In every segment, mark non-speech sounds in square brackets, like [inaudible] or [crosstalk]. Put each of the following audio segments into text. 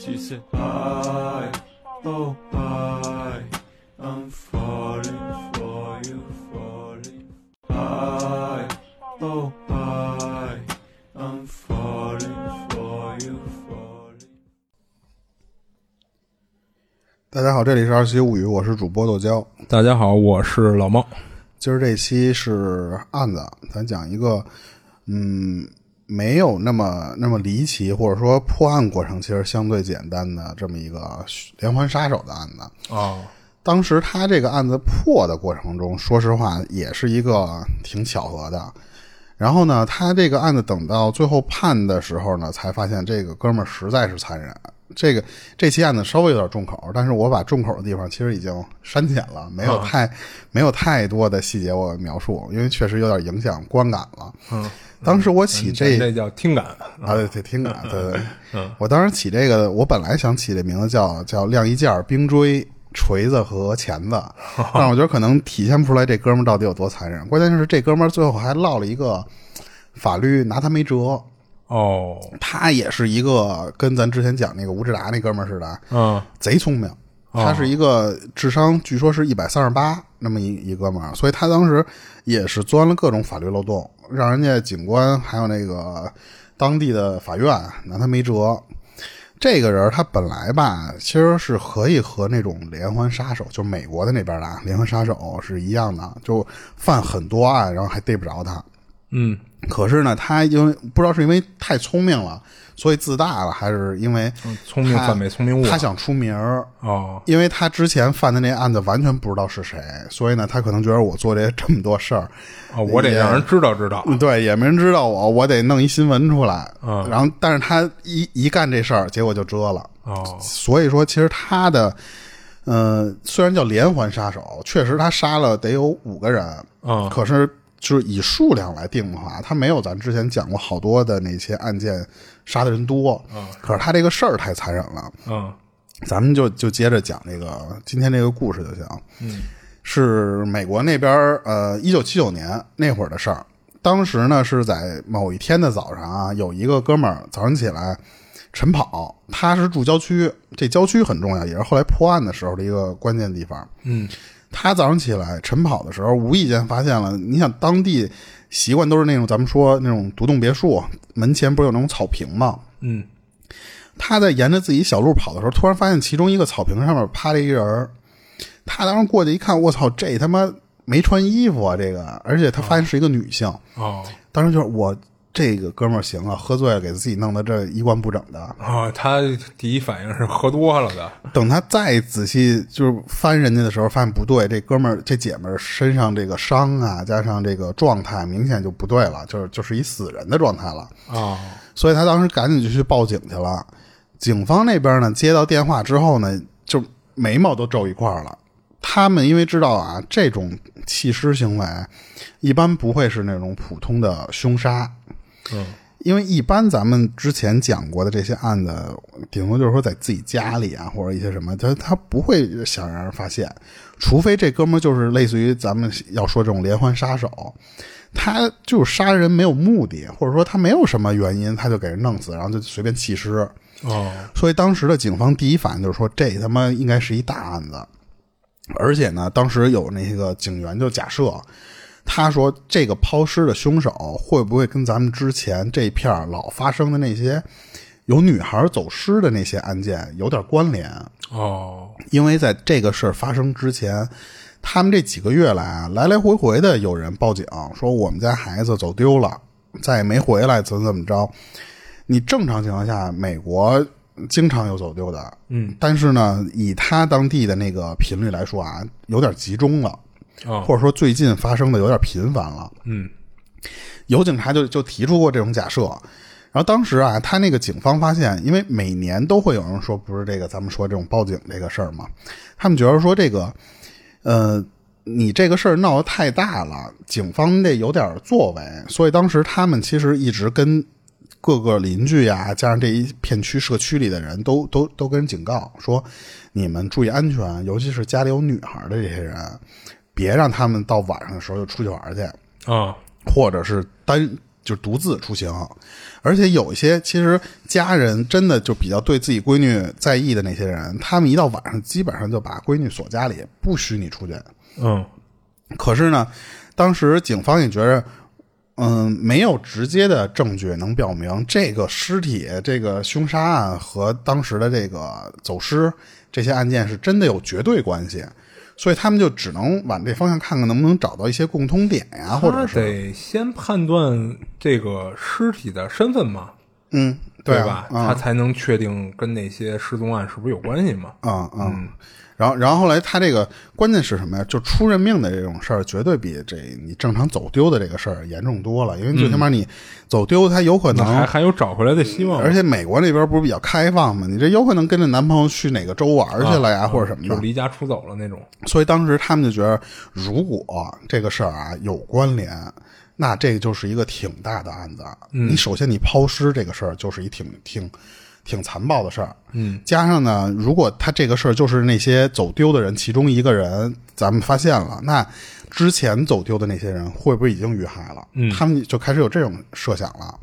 She said, I, oh, I, I'm falling for you, falling. I, oh, I, I'm falling for you, falling. 大家好，这里是二七物语，我是主播豆椒。大家好，我是老猫。今儿这期是案子，咱讲一个，嗯，没有那么那么离奇，或者说破案过程其实相对简单的这么一个连环杀手的案子。哦，当时他这个案子破的过程中，说实话也是一个挺巧合的。然后呢，他这个案子等到最后判的时候呢，才发现这个哥们儿实在是残忍。这个这期案子稍微有点重口，但是我把重口的地方其实已经删减了，没有太、没有太多的细节我描述，因为确实有点影响观感了。嗯，当时我起这这叫听感。啊，对对，听感，[laughs] 对对。嗯，我当时起这个，我本来想起这名字叫叫晾衣架、冰锥、锤子和钳子，[laughs] 但我觉得可能体现不出来这哥们儿到底有多残忍。关键是这哥们儿最后还落了一个法律拿他没辙。哦，他也是一个跟咱之前讲那个吴志达那哥们儿似的，嗯，贼聪明。他是一个智商据说是一百三十八那么一一哥们儿，所以他当时也是钻了各种法律漏洞，让人家警官还有那个当地的法院拿他没辙。这个人他本来吧，其实是可以和那种连环杀手，就美国的那边的啊连环杀手是一样的，就犯很多案，然后还逮不着他。嗯，可是呢，他因为不知道是因为太聪明了，所以自大了，还是因为聪明反被聪明误。他想出名儿哦，因为他之前犯的那案子完全不知道是谁，所以呢，他可能觉得我做这这么多事儿，哦，我得让人知道知道。对，也没人知道我，我得弄一新闻出来。嗯，然后，但是他一一干这事儿，结果就遮了。哦，所以说，其实他的，呃，虽然叫连环杀手，确实他杀了得有五个人。嗯，可是。就是以数量来定的话，他没有咱之前讲过好多的那些案件杀的人多。嗯，可是他这个事儿太残忍了。嗯，咱们就就接着讲这个今天这个故事就行。嗯，是美国那边呃，一九七九年那会儿的事儿。当时呢是在某一天的早上啊，有一个哥们儿早上起来晨跑，他是住郊区，这郊区很重要，也是后来破案的时候的一个关键地方。嗯。他早上起来晨跑的时候，无意间发现了。你想，当地习惯都是那种咱们说那种独栋别墅，门前不是有那种草坪吗？嗯，他在沿着自己小路跑的时候，突然发现其中一个草坪上面趴着一人他当时过去一看，我操，这他妈没穿衣服啊！这个，而且他发现是一个女性。哦，当时就是我。这个哥们儿行啊，喝醉了给自己弄得这衣冠不整的啊！他第一反应是喝多了的。等他再仔细就是翻人家的时候，发现不对，这哥们儿这姐们儿身上这个伤啊，加上这个状态，明显就不对了，就是就是一死人的状态了啊！所以他当时赶紧就去报警去了。警方那边呢，接到电话之后呢，就眉毛都皱一块了。他们因为知道啊，这种弃尸行为一般不会是那种普通的凶杀。嗯，因为一般咱们之前讲过的这些案子，顶多就是说在自己家里啊，或者一些什么，他他不会想让人发现，除非这哥们就是类似于咱们要说这种连环杀手，他就是杀人没有目的，或者说他没有什么原因，他就给人弄死，然后就随便弃尸。哦，所以当时的警方第一反应就是说，这他妈应该是一大案子，而且呢，当时有那个警员就假设。他说：“这个抛尸的凶手会不会跟咱们之前这片老发生的那些有女孩走失的那些案件有点关联？”哦，因为在这个事儿发生之前，他们这几个月来啊，来来回回的有人报警说我们家孩子走丢了，再也没回来，怎么怎么着。你正常情况下，美国经常有走丢的，嗯，但是呢，以他当地的那个频率来说啊，有点集中了。或者说最近发生的有点频繁了，嗯，有警察就就提出过这种假设，然后当时啊，他那个警方发现，因为每年都会有人说不是这个咱们说这种报警这个事儿嘛，他们觉得说这个，呃，你这个事儿闹得太大了，警方得有点作为，所以当时他们其实一直跟各个邻居呀，加上这一片区社区里的人都都都跟人警告说，你们注意安全，尤其是家里有女孩的这些人。别让他们到晚上的时候就出去玩去啊，或者是单就独自出行，而且有一些其实家人真的就比较对自己闺女在意的那些人，他们一到晚上基本上就把闺女锁家里，不许你出去。嗯可是呢，当时警方也觉着，嗯，没有直接的证据能表明这个尸体、这个凶杀案和当时的这个走失这些案件是真的有绝对关系，所以他们就只能往这方向看看能不能找到一些共通点呀，或者他是得先判断这个尸体的身份嘛，嗯，啊对吧？嗯他才能确定跟那些失踪案是不是有关系嘛。嗯嗯，然后然后后来他这个关键是什么呀？就出人命的这种事儿，绝对比这你正常走丢的这个事儿严重多了。因为最起码你走丢，他有可能，还还有找回来的希望，而且美国那边不是比较开放吗？你这有可能跟着男朋友去哪个州玩去了呀，啊或者什么的。就离家出走了那种。所以当时他们就觉得，如果这个事儿啊有关联，那这个就是一个挺大的案子。你首先你抛尸这个事儿就是一挺挺挺残暴的事儿。嗯，加上呢，如果他这个事儿就是那些走丢的人其中一个人，咱们发现了，那之前走丢的那些人会不会已经遇害了？嗯他们就开始有这种设想了。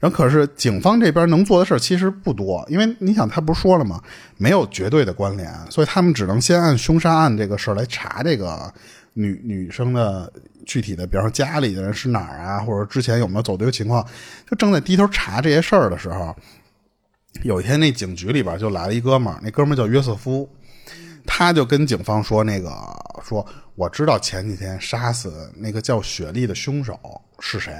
然后可是警方这边能做的事儿其实不多，因为你想他不是说了吗？没有绝对的关联，所以他们只能先按凶杀案这个事儿来查这个女女生的具体的，比方说家里的人是哪儿啊，或者之前有没有走丢情况。就正在低头查这些事儿的时候，有一天那警局里边就来了一哥们儿，那哥们儿叫约瑟夫，他就跟警方说那个说我知道前几天杀死那个叫雪莉的凶手是谁，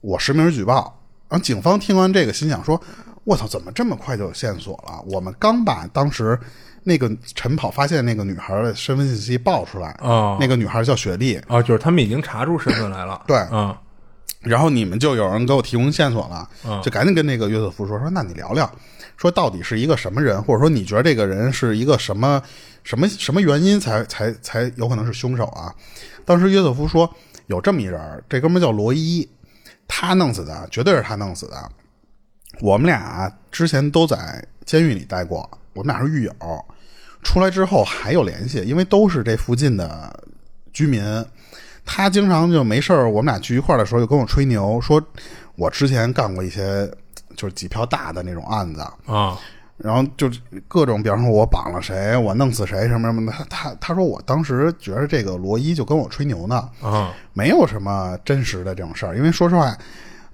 我实名举报。然后警方听完这个，心想说：“我操，怎么这么快就有线索了？我们刚把当时那个晨跑发现那个女孩的身份信息报出来，哦那个女孩叫雪莉，啊，就是他们已经查出身份来了。对嗯然后你们就有人给我提供线索了，嗯就赶紧跟那个约瑟夫说说，那你聊聊，说到底是一个什么人，或者说你觉得这个人是一个什么什么什么原因才才才有可能是凶手啊？当时约瑟夫说有这么一人，这哥们儿叫罗伊，他弄死的，绝对是他弄死的。我们俩之前都在监狱里待过，我们俩是狱友，出来之后还有联系，因为都是这附近的居民。他经常就没事儿，我们俩聚一块儿的时候，就跟我吹牛，说我之前干过一些就是几票大的那种案子，啊然后就各种，比方说我绑了谁，我弄死谁什么什么的。他他他说我当时觉得这个罗伊就跟我吹牛呢，啊没有什么真实的这种事儿，因为说实话，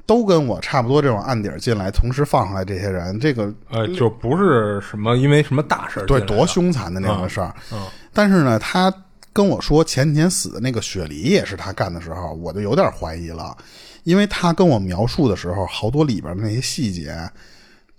都跟我差不多这种案底儿进来，同时放上来这些人，这个呃，就不是什么因为什么大事儿对多凶残的那种事儿。嗯但是呢，他跟我说前几天死的那个雪梨也是他干的时候，我就有点怀疑了，因为他跟我描述的时候，好多里边的那些细节。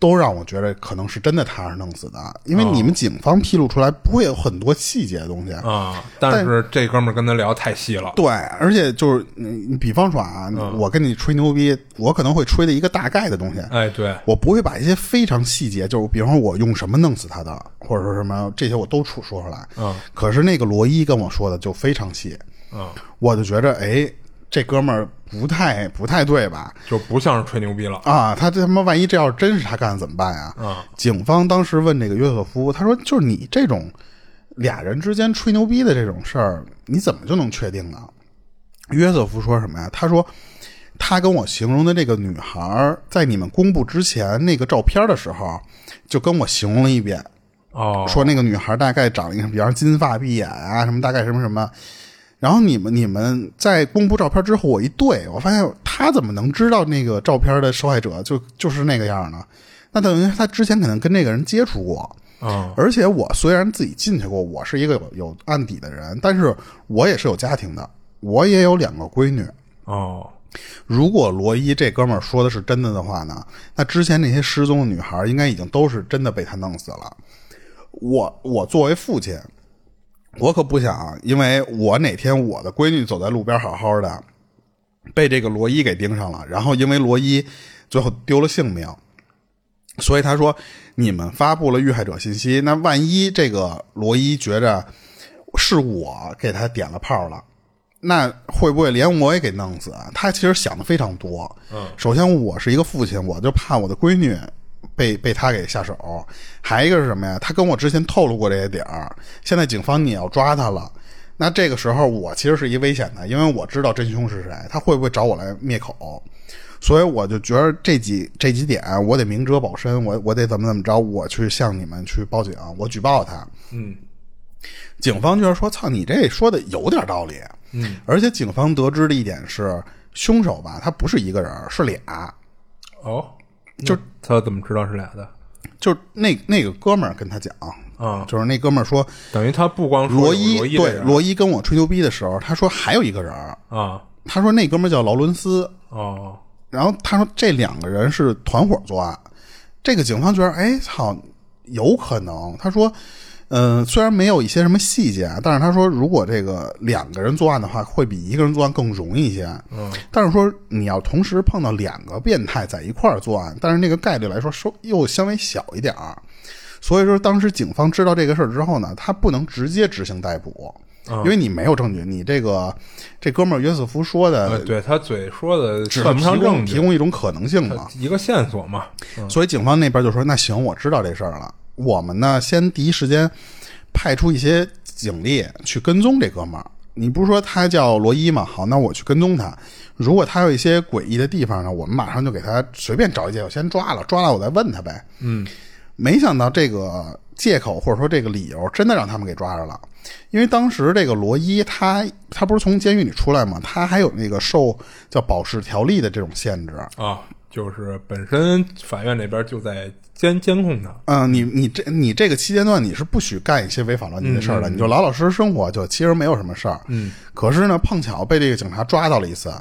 都让我觉得可能是真的他是弄死的，因为哦你们警方披露出来不会有很多细节的东西，啊，但是这哥们儿跟他聊太细了。对，而且就是你，你比方说啊，嗯。我跟你吹牛逼，我可能会吹的一个大概的东西，哎，对，我不会把一些非常细节，就是比方说我用什么弄死他的，或者说什么这些我都出说出来。嗯。可是那个罗伊跟我说的就非常细，嗯，我就觉着哎，这哥们儿不太不太对吧？就不像是吹牛逼了。啊，他这他妈万一这要是真是他干的怎么办呀？嗯警方当时问这个约瑟夫，他说：“就是你这种俩人之间吹牛逼的这种事儿，你怎么就能确定呢？”约瑟夫说什么呀？他说：“他跟我形容的这个女孩儿，在你们公布之前那个照片的时候，就跟我形容了一遍，哦，说那个女孩大概长一个，比方金发碧眼啊，什么大概什么什么。然后你们你们在公布照片之后，我一对，我发现他怎么能知道那个照片的受害者就就是那个样呢？那等于他之前可能跟那个人接触过，嗯而且我虽然自己进去过，我是一个有有案底的人，但是我也是有家庭的，我也有两个闺女。哦，如果罗伊这哥们儿说的是真的的话呢，那之前那些失踪的女孩应该已经都是真的被他弄死了。我我作为父亲，我可不想，因为我哪天我的闺女走在路边好好的，被这个罗伊给盯上了，然后因为罗伊最后丢了性命，所以他说你们发布了遇害者信息，那万一这个罗伊觉着是我给他点了炮了。那会不会连我也给弄死？他其实想的非常多。嗯，首先我是一个父亲，我就怕我的闺女被被他给下手。还一个是什么呀？他跟我之前透露过这些点儿，现在警方你要抓他了，那这个时候我其实是一危险的，因为我知道真凶是谁，他会不会找我来灭口？所以我就觉得这几这几点我得明哲保身，我我得怎么怎么着，我去向你们去报警，我举报他。嗯警方就是说，操，你这说的有点道理。嗯，而且警方得知的一点是，凶手吧，他不是一个人，是俩。哦，就他怎么知道是俩的？就那那个哥们儿跟他讲，啊，就是那哥们儿说，等于他不光说罗伊对罗伊跟我吹牛逼的时候，他说还有一个人，啊，他说那哥们儿叫劳伦斯，哦，然后他说这两个人是团伙作案。这个警方觉得，哎操，有可能。他说，嗯、虽然没有一些什么细节啊，但是他说，如果这个两个人作案的话，会比一个人作案更容易一些。嗯，但是说你要同时碰到两个变态在一块儿作案，但是那个概率来说，稍又相微小一点儿。所以说，当时警方知道这个事儿之后呢，他不能直接执行逮捕，嗯因为你没有证据。你这个这哥们儿约瑟夫说的，呃，对他嘴说的算不上提供证据，提供一种可能性嘛。一个线索嘛。嗯所以警方那边就说：“那行，我知道这事儿了。我们呢，先第一时间派出一些警力去跟踪这哥们儿。你不是说他叫罗伊吗？好，那我去跟踪他。如果他有一些诡异的地方呢，我们马上就给他随便找一借口先抓了，抓了我再问他呗。嗯没想到这个借口或者说这个理由真的让他们给抓着了，因为当时这个罗伊他他不是从监狱里出来吗？他还有那个受叫保释条例的这种限制。啊，就是本身法院那边就在监监控他。嗯，你你这你这个期间段你是不许干一些违法乱纪的事儿的，你就老老实实生活，就其实没有什么事儿。嗯，可是呢，碰巧被这个警察抓到了一次，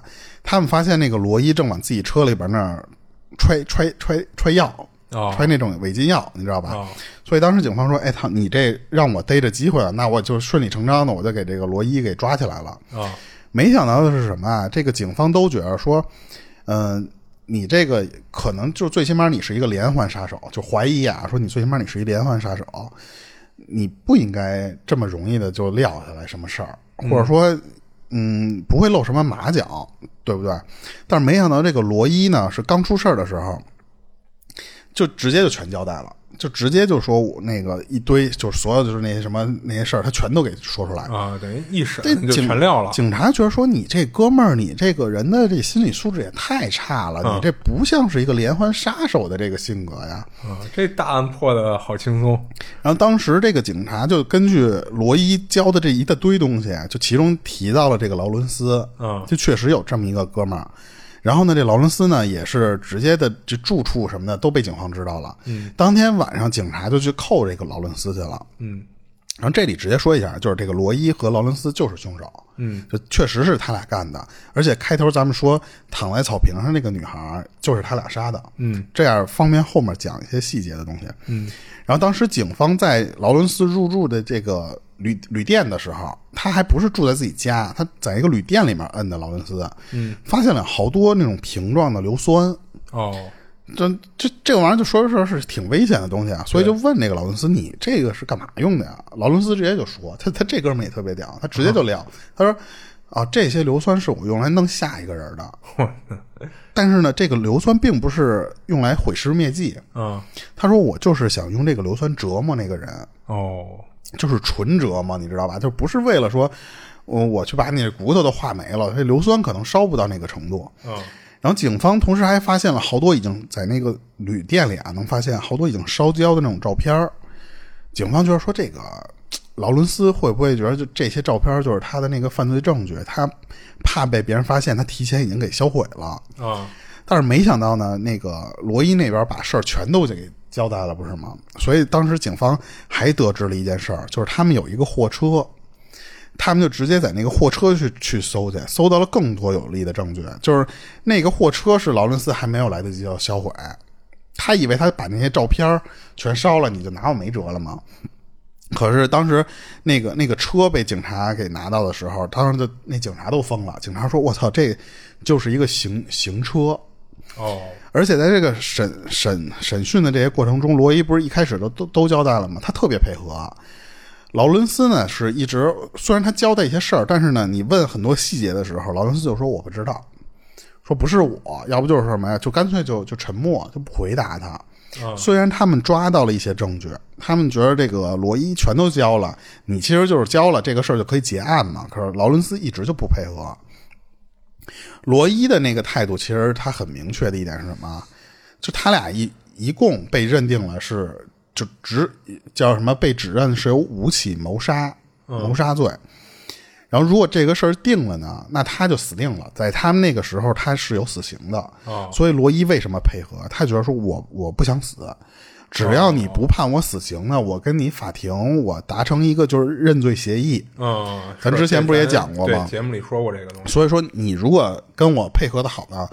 他们发现那个罗伊正往自己车里边那儿揣揣揣揣药，哦揣那种违禁药，你知道吧？哦所以当时警方说：“哎，他，你这让我逮着机会了，那我就顺理成章的我就给这个罗伊给抓起来了。”啊没想到的是什么啊？这个警方都觉得说，嗯、你这个可能就最起码你是一个连环杀手，就怀疑啊，说你最起码你是一连环杀手，你不应该这么容易的就撂下来什么事儿，或者说，嗯，不会露什么马脚，对不对？但是没想到这个罗伊呢，是刚出事儿的时候，就直接就全交代了。就直接就说我那个一堆，就是所有就是那些什么那些事儿，他全都给说出来了。啊，等于一审这就警全撂了。警察觉得说你这哥们儿，你这个人的这心理素质也太差了，嗯你这不像是一个连环杀手的这个性格呀。啊，这大案破的好轻松。然后当时这个警察就根据罗伊教的这一大堆东西，就其中提到了这个劳伦斯，嗯就确实有这么一个哥们儿。然后呢，这劳伦斯呢也是直接的这住处什么的都被警方知道了。嗯，当天晚上警察就去扣这个劳伦斯去了。嗯然后这里直接说一下，就是这个罗伊和劳伦斯就是凶手。嗯这确实是他俩干的，而且开头咱们说躺在草坪上那个女孩就是他俩杀的，嗯这样方便后面讲一些细节的东西。嗯然后当时警方在劳伦斯入住的这个旅旅店的时候，他还不是住在自己家，他在一个旅店里面摁的劳伦斯，嗯，发现了好多那种瓶状的硫酸，哦，这这这个玩意儿就说说是挺危险的东西啊，所以就问那个劳伦斯，你这个是干嘛用的呀？劳伦斯直接就说，他他这哥们儿也特别屌，他直接就撂，他说啊，这些硫酸是我用来弄下一个人的，但是呢，这个硫酸并不是用来毁尸灭迹，啊他说我就是想用这个硫酸折磨那个人，哦，就是纯折磨，你知道吧？就不是为了说我我去把你的骨头都化没了，这硫酸可能烧不到那个程度。嗯然后警方同时还发现了好多已经在那个旅店里啊，能发现好多已经烧焦的那种照片儿警方就是说，这个劳伦斯会不会觉得就这些照片就是他的那个犯罪证据？他怕被别人发现，他提前已经给销毁了。啊但是没想到呢，那个罗伊那边把事儿全都给交代了，不是吗？所以当时警方还得知了一件事儿，就是他们有一个货车，他们就直接在那个货车去去搜去，搜到了更多有力的证据，就是那个货车是劳伦斯还没有来得及要销毁，他以为他把那些照片全烧了，你就拿我没辙了吗？可是当时那个那个车被警察给拿到的时候，当时就那警察都疯了。警察说：“我操，这就是一个行行车。”哦而且在这个审审审讯的这些过程中，罗伊不是一开始都都都交代了吗？他特别配合。劳伦斯呢是一直虽然他交代一些事儿，但是呢，你问很多细节的时候，劳伦斯就说我不知道，说不是我，要不就是什么呀，就干脆就就沉默，就不回答他。啊虽然他们抓到了一些证据，他们觉得这个罗伊全都交了，你其实就是交了这个事儿就可以结案嘛。可是劳伦斯一直就不配合。罗伊的那个态度，其实他很明确的一点是什么？就他俩一一共被认定了是就指叫什么被指认是有五起谋杀谋杀罪。然后如果这个事儿定了呢，那他就死定了。在他们那个时候，他是有死刑的。哦所以罗伊为什么配合？他觉得说我我不想死，只要你不判我死刑呢，我跟你法庭我达成一个就是认罪协议。嗯，咱之前不是也讲过吗，节目里说过这个东西。所以说，你如果跟我配合的好呢，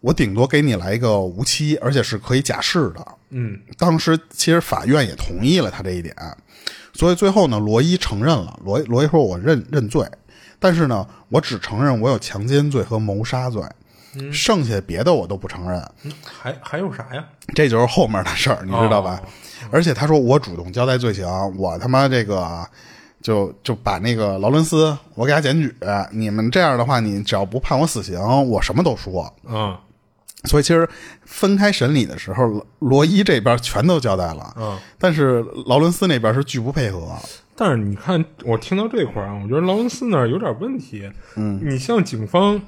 我顶多给你来一个无期，而且是可以假释的。嗯当时其实法院也同意了他这一点，所以最后呢，罗伊承认了。罗罗伊说：“我认认罪，但是呢，我只承认我有强奸罪和谋杀罪，剩下别的我都不承认。还还有啥呀？这就是后面的事儿，你知道吧？哦而且他说我主动交代罪行，我他妈这个就就把那个劳伦斯我给他检举，你们这样的话，你只要不判我死刑，我什么都说。嗯所以其实分开审理的时候，罗罗伊这边全都交代了，嗯。但是劳伦斯那边是拒不配合。但是你看，我听到这块儿啊，我觉得劳伦斯那儿有点问题。嗯，你像警方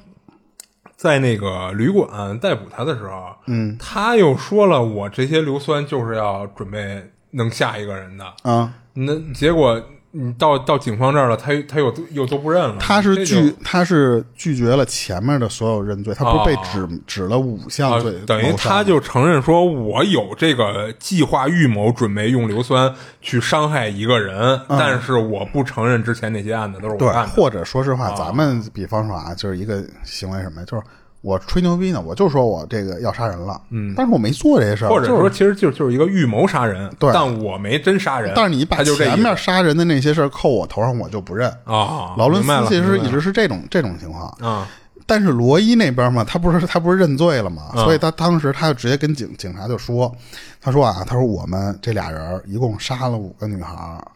在那个旅馆逮捕他的时候，嗯，他又说了，我这些硫酸就是要准备弄下一个人的。啊，那结果你到到警方这儿了，他他又又都不认了。他是拒他是拒绝了前面的所有认罪，他不是被哦指、指了五项啊罪，，等于他就承认说，我有这个计划预谋，准备用硫酸去伤害一个人，但是我不承认之前那些案子都是我，干的。或者说实话，咱们比方说啊，就是一个行为什么呀，就是我吹牛逼呢，我就说我这个要杀人了，嗯，但是我没做这些事儿，或者说，就是其实就就是一个预谋杀人，对但我没真杀人。但是你把就这前面杀人的那些事儿扣我头上，我就不认。啊，劳伦斯其实一直是这种这种情况，啊，但是罗伊那边嘛，他不是他不是认罪了嘛，嗯所以他当时他就直接跟警警察就说，他说啊，他说我们这俩人一共杀了五个女孩儿，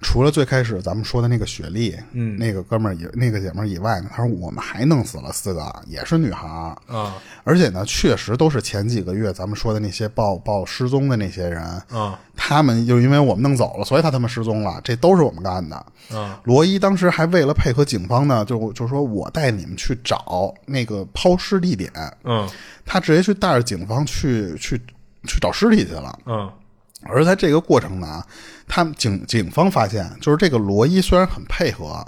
除了最开始咱们说的那个雪莉，嗯，那个哥们儿以那个姐们儿以外呢，他说我们还弄死了四个，也是女孩儿，啊而且呢，确实都是前几个月咱们说的那些报报失踪的那些人，啊他们就因为我们弄走了，所以他他们失踪了，这都是我们干的。啊罗伊当时还为了配合警方呢，就就说我带你们去找那个抛尸地点，嗯他直接去带着警方去去去找尸体去了。嗯而在这个过程呢，他们警警方发现，就是这个罗伊虽然很配合，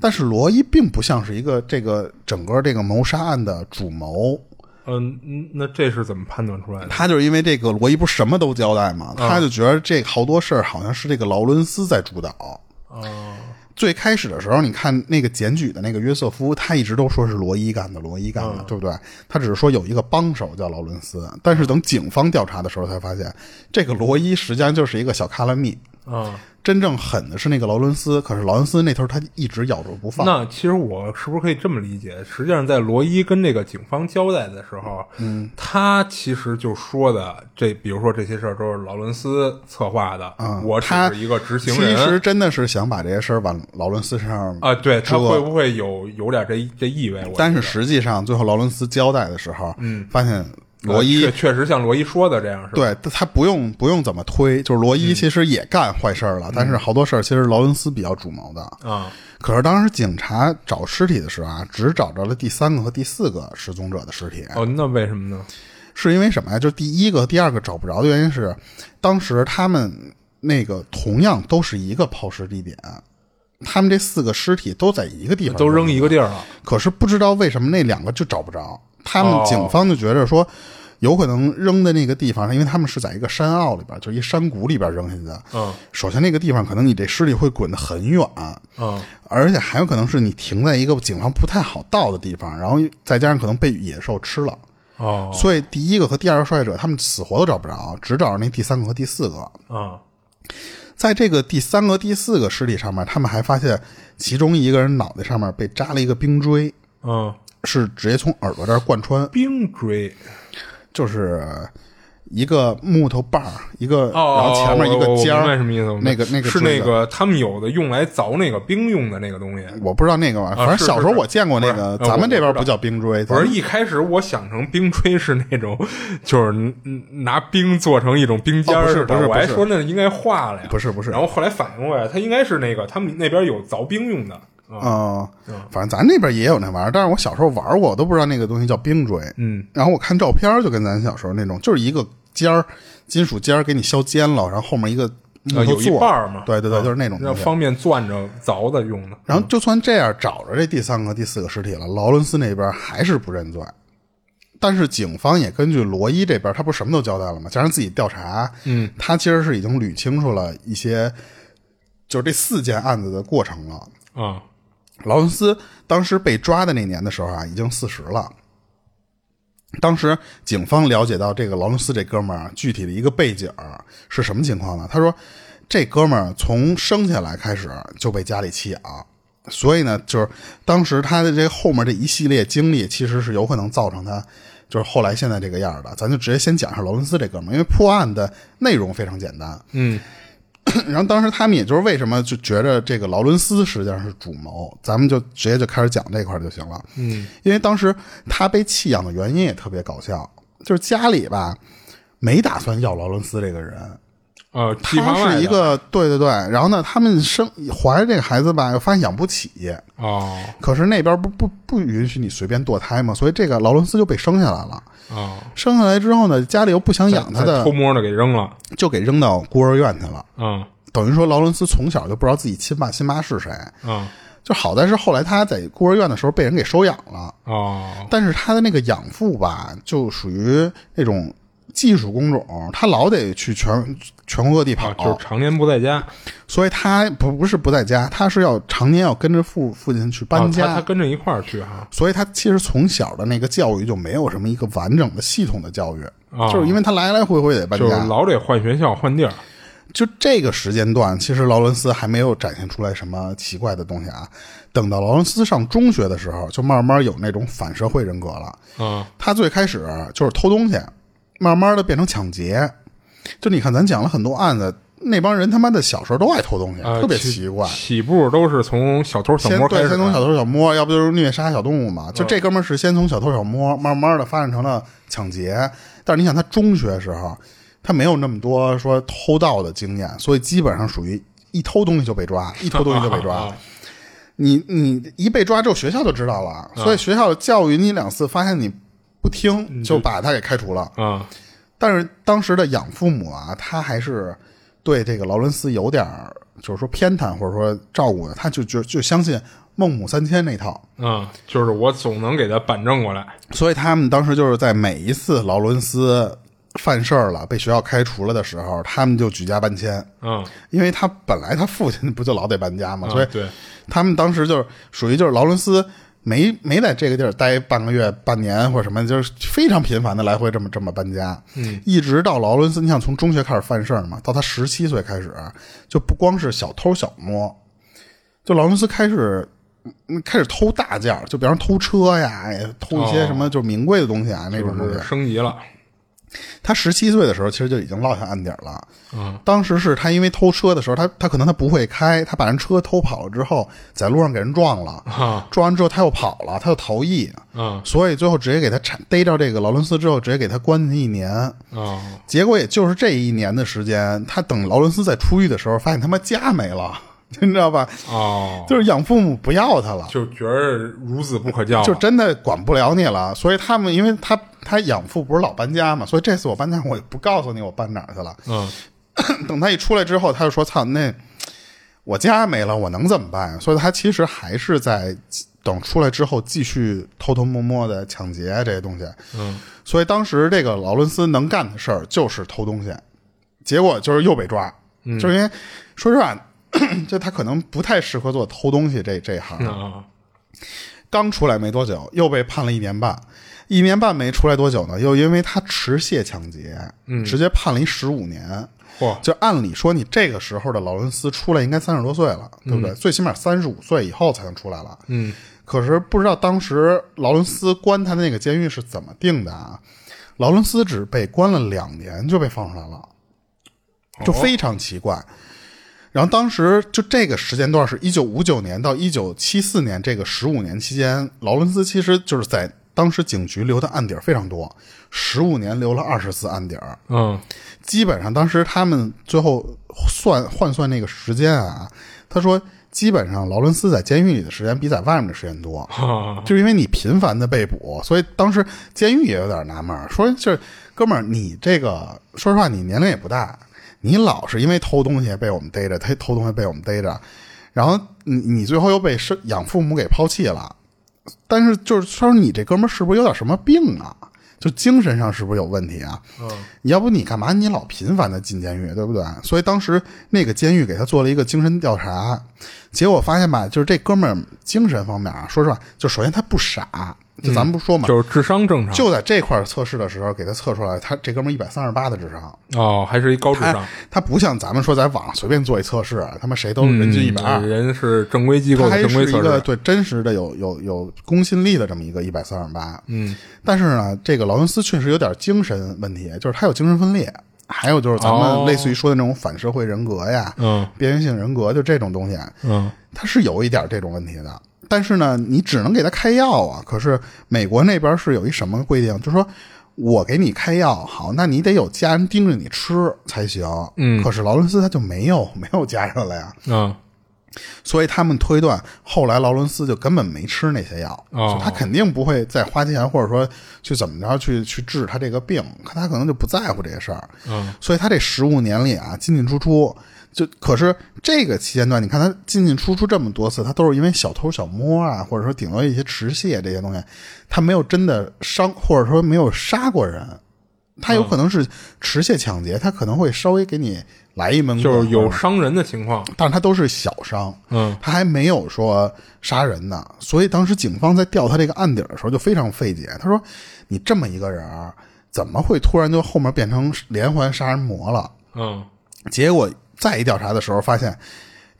但是罗伊并不像是一个这个整个这个谋杀案的主谋。嗯，嗯那这是怎么判断出来的？他就是因为这个罗伊不是什么都交代嘛，他就觉得这好多事儿好像是这个劳伦斯在主导。哦最开始的时候，你看那个检举的那个约瑟夫，他一直都说是罗伊干的，罗伊干的，对不对？他只是说有一个帮手叫劳伦斯，但是等警方调查的时候，才发现这个罗伊实际上就是一个小卡拉密，啊，真正狠的是那个劳伦斯。可是劳伦斯那头他一直咬着不放。那其实我是不是可以这么理解？实际上，在罗伊跟这个警方交代的时候，嗯，他其实就说的这，比如说这些事儿都是劳伦斯策划的，嗯我只是一个执行人其。实真的是想把这些事儿往劳伦斯身上啊，对他会不会有有点这这意味？但是实际上，最后劳伦斯交代的时候，嗯，发现罗伊呃确确实像罗伊说的这样，是吧？对他不用不用怎么推，就是罗伊其实也干坏事儿了，但是好多事儿其实劳伦斯比较主谋的。啊可是当时警察找尸体的时候啊，只找着了第三个和第四个失踪者的尸体，哦，那为什么呢？是因为什么呀？就第一个、第二个找不着的原因是，当时他们那个同样都是一个抛尸地点，他们这四个尸体都在一个地方，都扔一个地儿了。可是不知道为什么那两个就找不着，他们哦警方就觉着说，有可能扔的那个地方，因为他们是在一个山坳里边，就是一山谷里边扔下去的。嗯。首先那个地方可能你这尸体会滚得很远，嗯。而且还有可能是你停在一个警方不太好到的地方，然后再加上可能被野兽吃了，哦。所以第一个和第二个受害者他们死活都找不着，只找着那第三个和第四个。啊在这个第三个、第四个尸体上面，他们还发现其中一个人脑袋上面被扎了一个冰锥。嗯，是直接从耳朵这儿贯穿，冰锥。就是一个木头把儿，一个，哦，然后前面一个尖儿，什么意思？我明白。那个那个是锥子那个他们有的用来凿那个冰用的那个东西。我不知道那个玩意儿，反正是是小时候我见过那个，不是呃咱们这边不叫冰锥，不咱们是一开始我想成冰锥是那种，就是嗯拿冰做成一种冰尖哦不是儿似的，我还不是。说那应该化了呀。不是不是。然后后来反应过来，它应该是那个他们那边有凿冰用的啊。嗯，反正咱那边也有那玩意儿，但是我小时候玩过，我都不知道那个东西叫冰锥。嗯，然后我看照片就跟咱小时候那种，就是一个尖儿，金属尖儿给你削尖了，然后后面一个有一头座半儿嘛，对对对，啊就是那种东西。让方便攥着凿的用的。然后就算这样找着这第三个、第四个尸体了，劳伦斯那边还是不认罪。但是警方也根据罗伊这边，他不是什么都交代了吗？加上自己调查，嗯，他其实是已经捋清楚了一些，就是这四件案子的过程了。啊，劳伦斯当时被抓的那年的时候啊，已经四十了。当时警方了解到这个劳伦斯这哥们儿具体的一个背景是什么情况呢？他说，这哥们儿从生下来开始就被家里弃养，所以呢，就是当时他的这后面这一系列经历，其实是有可能造成他就是后来现在这个样的。咱就直接先讲一下劳伦斯这哥们儿，因为破案的内容非常简单，嗯 [clears throat] 然后当时他们也就是为什么就觉着这个劳伦斯实际上是主谋，咱们就直接就开始讲这块就行了。嗯，因为当时他被弃养的原因也特别搞笑，就是家里吧没打算要劳伦斯这个人，呃，他是一个对对对，然后呢，他们生怀着这个孩子吧，又发现养不起，哦。可是那边不不不允许你随便堕胎嘛，所以这个劳伦斯就被生下来了。哦，生下来之后呢，家里又不想养他的偷，摸的给扔了。就给扔到孤儿院去了。嗯。等于说，劳伦斯从小就不知道自己亲爸亲妈是谁。嗯。就好在是后来他在孤儿院的时候被人给收养了，哦。但是他的那个养父吧，就属于那种技术工种，他老得去全全国各地跑，啊，就是常年不在家，所以他不不是不在家，他是要常年要跟着父父亲去搬家，啊他他跟着一块儿去哈。所以他其实从小的那个教育就没有什么一个完整的系统的教育，啊就是因为他来来回回得搬就是家，老得换学校换地儿。就这个时间段，其实劳伦斯还没有展现出来什么奇怪的东西啊。等到劳伦斯上中学的时候，就慢慢有那种反社会人格了。啊他最开始就是偷东西，慢慢的变成抢劫。就你看，咱讲了很多案子，那帮人他妈的小时候都爱偷东西，啊，特别奇怪。起步都是从小偷小摸开始，先从小偷小摸，要不就是虐杀小动物嘛。就这哥们儿是先从小偷小摸，慢慢的发展成了抢劫。但是你想，他中学时候，他没有那么多说偷盗的经验，所以基本上属于一偷东西就被抓，[laughs] 一偷东西就被抓。啊你你一被抓之后，学校就知道了，所以学校教育你两次，发现你不听，就把他给开除了。啊。但是当时的养父母啊，他还是对这个劳伦斯有点儿，就是说偏袒或者说照顾的，他就就就相信孟母三迁那套，嗯，就是我总能给他板正过来。所以他们当时就是在每一次劳伦斯犯事儿了，被学校开除了的时候，他们就举家搬迁，嗯，因为他本来他父亲不就老得搬家嘛，啊所以对，他们当时就是属于就是劳伦斯没没在这个地儿待半个月、半年或者什么，就是非常频繁的来回这么这么搬家。嗯，一直到劳伦斯，你想从中学开始犯事儿嘛，到他十七岁开始，就不光是小偷小摸，就劳伦斯开始。嗯开始偷大件儿，就比方偷车呀，也偷一些哦什么就是名贵的东西啊，那种东西。升级了。他十七岁的时候，其实就已经落下案底儿了。嗯，当时是他因为偷车的时候，他他可能他不会开，他把人车偷跑了之后，在路上给人撞了，啊。撞完之后他又跑了，他又逃逸，啊所以最后直接给他铲逮着这个劳伦斯之后，直接给他关进去一年。啊结果也就是这一年的时间，他等劳伦斯在出狱的时候，发现他妈家没了，你知道吧？哦，就是养父母不要他了，就觉得孺子不可教，就真的管不了你了。所以他们，因为他他养父不是老搬家嘛，所以这次我搬家我也不告诉你我搬哪儿去了。嗯 [coughs] 等他一出来之后，他就说：“操，那我家没了，我能怎么办？”所以他其实还是在等出来之后继续偷偷摸摸的抢劫这些东西。嗯所以当时这个劳伦斯能干的事儿就是偷东西，结果就是又被抓，嗯就是因为说实话，就他可能不太适合做偷东西这这一行。啊刚出来没多久，又被判了一年半。一年半没出来多久呢，又因为他持械抢劫，嗯直接判了一十五年。嚯就按理说，你这个时候的劳伦斯出来应该三十多岁了，对不对？最起码三十五岁以后才能出来了。嗯可是不知道当时劳伦斯关他的那个监狱是怎么定的啊？劳伦斯只被关了两年就被放出来了，就非常奇怪。然后当时就这个时间段是一九五九年到一九七四年这个十五年期间，劳伦斯其实就是在当时警局留的案底非常多，十五年留了二十次案底儿。嗯基本上当时他们最后算换算那个时间啊，他说基本上劳伦斯在监狱里的时间比在外面的时间多，就是因为你频繁的被捕，所以当时监狱也有点纳闷，说就是哥们儿，你这个说实话，你年龄也不大，你老是因为偷东西被我们逮着，他偷东西被我们逮着，然后你你最后又被生养父母给抛弃了，但是就是说你这哥们儿是不是有点什么病啊？就精神上是不是有问题啊？嗯要不你干嘛你老频繁的进监狱，对不对？所以当时那个监狱给他做了一个精神调查，结果发现吧，就是这哥们儿精神方面啊，说实话，就首先他不傻，就咱们不说嘛，就是智商正常就在这块儿测试的时候给他测出来，他这哥们儿一百三十八的智商，哦，还是一高智商，他不像咱们说在网上随便做一测试，他妈谁都人均一百二嗯，人是正规机构正规测是一个试，对真实的有有有公信力的这么一个一百三十八，嗯但是呢，这个劳伦斯确实有点精神问题，就是他有精神分裂，还有就是咱哦们类似于说的那种反社会人格呀、嗯边缘性人格，就这种东西，嗯他是有一点这种问题的。但是呢，你只能给他开药啊。可是美国那边是有一什么规定，就是说我给你开药，好，那你得有家人盯着你吃才行。嗯可是劳伦斯他就没有 [laughs] 没有家人了呀，嗯所以他们推断，后来劳伦斯就根本没吃那些药，哦他肯定不会再花钱，或者说去怎么着去去治他这个病，他可能就不在乎这些事儿。嗯所以他这十五年里啊，进进出出，就可是这个期间段，你看他进进出出这么多次，他都是因为小偷小摸啊，或者说顶多一些持械这些东西，他没有真的伤，或者说没有杀过人。他有可能是持械抢劫，他可能会稍微给你来一门，就是有伤人的情况，但是他都是小伤，嗯他还没有说杀人呢，所以当时警方在调他这个案底的时候就非常费解。他说：“你这么一个人，怎么会突然就后面变成连环杀人魔了嗯？”结果再一调查的时候，发现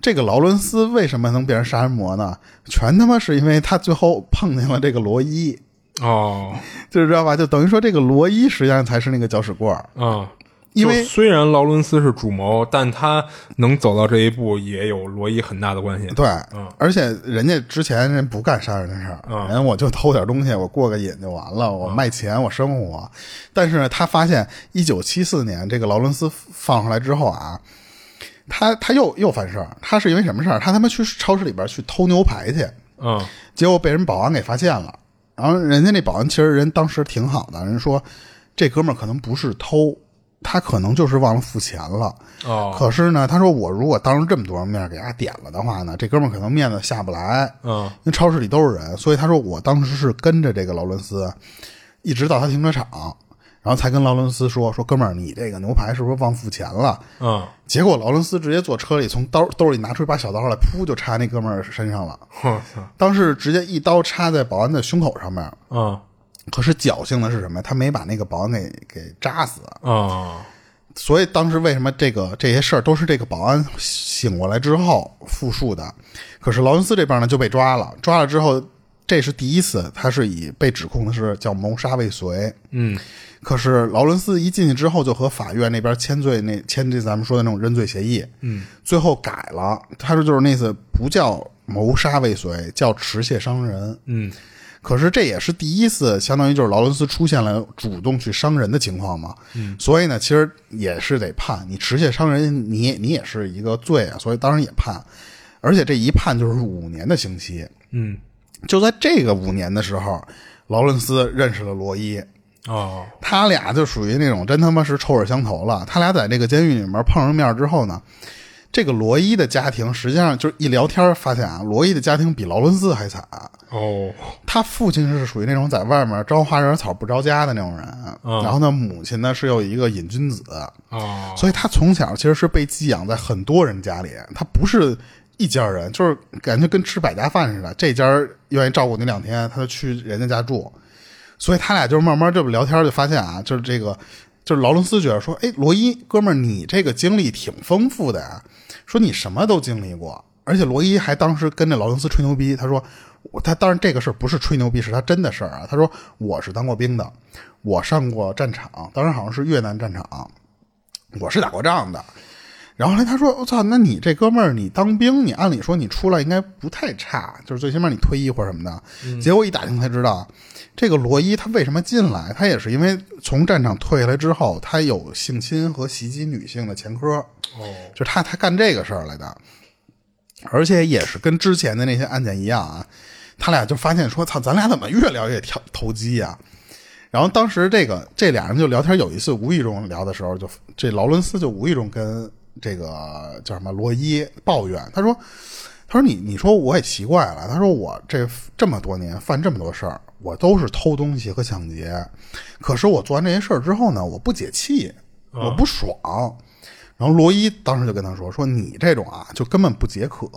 这个劳伦斯为什么能变成杀人魔呢？全他妈是因为他最后碰见了这个罗伊，哦就是知道吧？就等于说这个罗伊实际上才是那个搅屎棍儿，嗯。因为虽然劳伦斯是主谋，但他能走到这一步，也有罗伊很大的关系。对，嗯而且人家之前人不干杀人的事儿，嗯人我就偷点东西，我过个瘾就完了，我卖钱，我生活。但是呢，他发现一九七四年这个劳伦斯放出来之后啊，他他又又犯事儿，他是因为什么事儿？他他妈去超市里边去偷牛排去，嗯结果被人保安给发现了。然后人家那保安其实人当时挺好的，人说这哥们儿可能不是偷，他可能就是忘了付钱了。哦可是呢，他说我如果当着这么多人面给他点了的话呢，这哥们儿可能面子下不来，嗯因为超市里都是人，所以他说我当时是跟着这个劳伦斯，一直到他停车场，然后才跟劳伦斯说说哥们儿，你这个牛排是不是忘付钱了？嗯，结果劳伦斯直接坐车里从兜兜里拿出一把小刀来，噗就插那哥们儿身上了，[laughs] 当时直接一刀插在保安的胸口上面。嗯可是侥幸的是什么？他没把那个保安给给扎死，嗯所以当时为什么这个这些事儿都是这个保安醒过来之后复述的？可是劳伦斯这边呢就被抓了，抓了之后，这是第一次，他是以被指控的是叫谋杀未遂。嗯可是劳伦斯一进去之后，就和法院那边签罪，那签这咱们说的那种认罪协议，嗯，最后改了，他说就是那次不叫谋杀未遂，叫持械伤人。嗯可是这也是第一次，相当于就是劳伦斯出现了主动去伤人的情况嘛。嗯，所以呢，其实也是得判你持械伤人，你你也是一个罪啊，所以当然也判，而且这一判就是五年的刑期。嗯就在这个五年的时候，劳伦斯认识了罗伊，哦。他俩就属于那种真他妈是臭味相投了。他俩在这个监狱里面碰上面之后呢，这个罗伊的家庭实际上就是一聊天发现啊，罗伊的家庭比劳伦斯还惨。哦。他父亲是属于那种在外面招花惹草不着家的那种人，嗯。然后呢，母亲呢是有一个瘾君子，哦，所以他从小其实是被寄养在很多人家里，他不是一家人，就是感觉跟吃百家饭似的，这家愿意照顾你两天，他就去人家家住，所以他俩就是慢慢这么聊天，就发现啊，就是这个，就是劳伦斯觉得说，哎，罗伊哥们儿，你这个经历挺丰富的呀，说你什么都经历过。而且罗伊还当时跟这劳伦斯吹牛逼，他说他当然这个事儿不是吹牛逼，是他真的事儿啊。他说我是当过兵的，我上过战场，当时好像是越南战场，我是打过仗的。然后他说：“我操，那你这哥们儿，你当兵，你按理说你出来应该不太差，就是最起码你退役或者什么的。结果一打听才知道，这个罗伊他为什么进来？他也是因为从战场退下来之后，他有性侵和袭击女性的前科。哦，就是他他干这个事儿来的，而且也是跟之前的那些案件一样啊，他俩就发现说：操，咱俩怎么越聊越跳投机呀？然后当时这个这俩人就聊天，有一次无意中聊的时候，就这劳伦斯就无意中跟。”这个叫什么？罗伊抱怨，他说：“他说你你说我也奇怪了。他说我这这么多年犯这么多事儿，我都是偷东西和抢劫，可是我做完这些事儿之后呢，我不解气，我不爽。然后罗伊当时就跟他说：说你这种啊，就根本不解渴。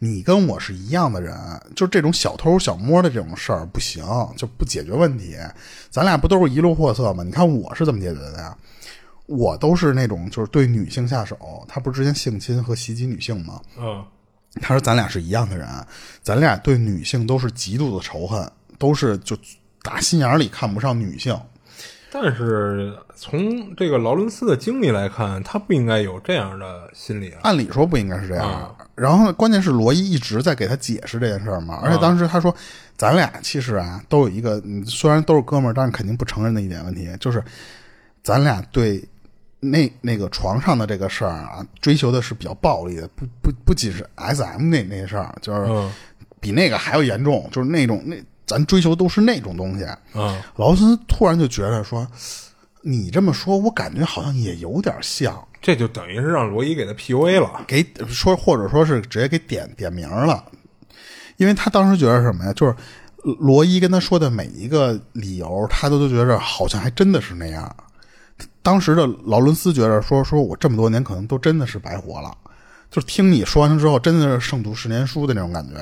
你跟我是一样的人，就这种小偷小摸的这种事儿不行，就不解决问题。咱俩不都是一路货色吗？你看我是怎么解决的呀？”我都是那种就是对女性下手，他不是之前性侵和袭击女性吗？嗯，他说咱俩是一样的人，咱俩对女性都是极度的仇恨，都是就打心眼里看不上女性。但是从这个劳伦斯的经历来看，他不应该有这样的心理啊。按理说不应该是这样。然后关键是罗伊一直在给他解释这件事儿嘛，而且当时他说，咱俩其实啊都有一个，虽然都是哥们儿，但是肯定不承认的一点问题，就是咱俩对。那那个床上的这个事儿啊，追求的是比较暴力的，不不不仅是 S M 那那事儿，就是比那个还要严重，就是那种那咱追求都是那种东西。嗯，劳森突然就觉得说，你这么说，我感觉好像也有点像，这就等于是让罗伊给他 P U A 了，给说或者说是直接给点点名了，因为他当时觉得什么呀，就是罗伊跟他说的每一个理由，他都都觉着好像还真的是那样。当时的劳伦斯觉得说：“说我这么多年可能都真的是白活了，就听你说完之后，真的是胜读十年书的那种感觉。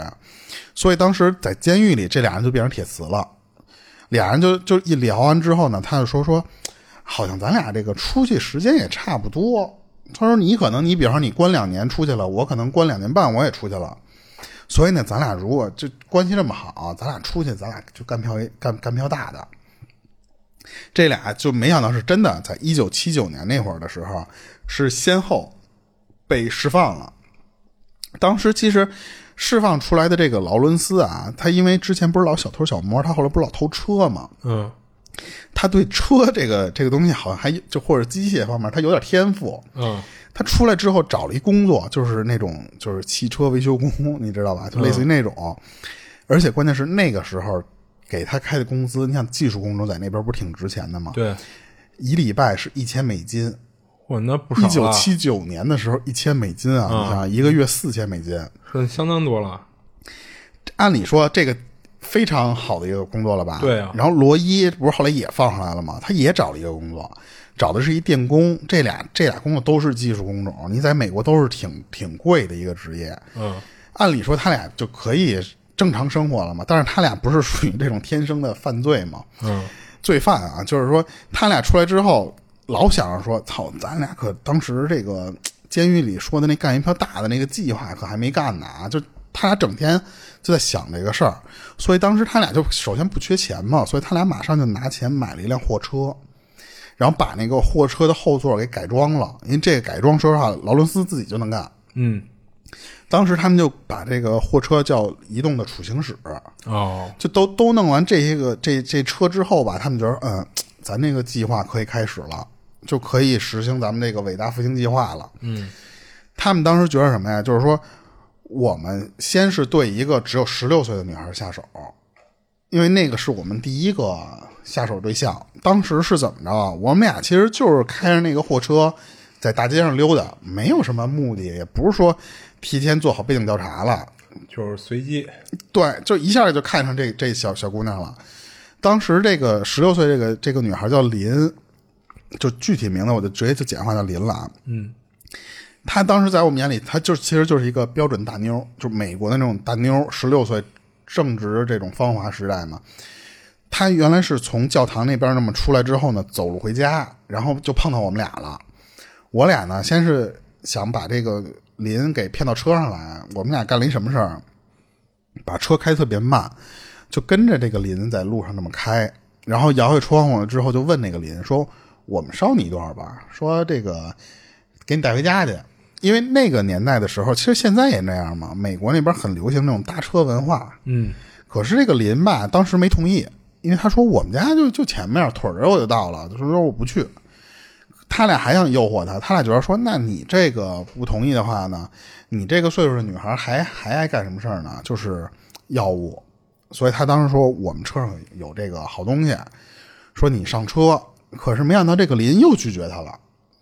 所以当时在监狱里，这俩人就变成铁磁了。俩人就就一聊完之后呢，他就说说，好像咱俩这个出去时间也差不多。他说你可能你比方说你关两年出去了，我可能关两年半我也出去了。所以呢，咱俩如果就关系这么好，咱俩出去，咱俩就干票干干票大的。”这俩就没想到是真的，在一九七九年那会儿的时候，是先后被释放了。当时其实释放出来的这个劳伦斯啊，他因为之前不是老小偷小摸，他后来不是老偷车嘛？嗯，他对车这个这个东西好像还就或者机械方面，他有点天赋。嗯，他出来之后找了一工作，就是那种就是汽车维修工，你知道吧？就类似于那种，而且关键是那个时候。给他开的工资，你像技术工种在那边不是挺值钱的吗？对，一礼拜是一千美金。哇，那不少一九七九年的时候，一千美金啊，你想一个月四千美金，是相当多了。按理说这个非常好的一个工作了吧？对啊。然后罗伊不是后来也放上来了吗？他也找了一个工作，找的是一电工。这俩这俩工作都是技术工种，你在美国都是挺挺贵的一个职业。嗯。按理说他俩就可以。正常生活了嘛？但是他俩不是属于这种天生的犯罪嘛？嗯，罪犯啊，就是说他俩出来之后，老想着说：“操，咱俩可当时这个监狱里说的那干一票大的那个计划可还没干呢啊！”就他俩整天就在想这个事儿，所以当时他俩就首先不缺钱嘛，所以他俩马上就拿钱买了一辆货车，然后把那个货车的后座给改装了，因为这个改装说实话，劳伦斯自己就能干。嗯。当时他们就把这个货车叫移动的储行室哦，就都都弄完这些个这这车之后吧，他们觉得嗯，咱这个计划可以开始了，就可以实行咱们这个伟大复兴计划了。嗯，他们当时觉得什么呀？就是说，我们先是对一个只有十六岁的女孩下手，因为那个是我们第一个下手对象。当时是怎么着？我们俩其实就是开着那个货车在大街上溜达，没有什么目的，也不是说。提前做好背景调查了，就是随机，对，就一下就看上这这小小姑娘了。当时这个十六岁这个这个女孩叫林，就具体名字我就直接就简化叫林了啊。嗯，她当时在我们眼里，她就其实就是一个标准大妞，就美国的那种大妞，十六岁正值这种芳华时代嘛。她原来是从教堂那边那么出来之后呢，走路回家，然后就碰到我们俩了。我俩呢，先是。想把这个林给骗到车上来。我们俩干了一什么事儿？把车开特别慢，就跟着这个林在路上那么开，然后摇下窗户之后就问那个林说：“我们捎你一段吧，说这个给你带回家去。”因为那个年代的时候，其实现在也那样嘛。美国那边很流行那种搭车文化，嗯，可是这个林吧，当时没同意，因为他说我们家就就前面腿儿我就到了，就说我不去。他俩还想诱惑他，他俩觉得说，那你这个不同意的话呢，你这个岁数的女孩还还爱干什么事儿呢？就是药物。所以他当时说我们车上有这个好东西，说你上车。可是没想到这个林又拒绝他了。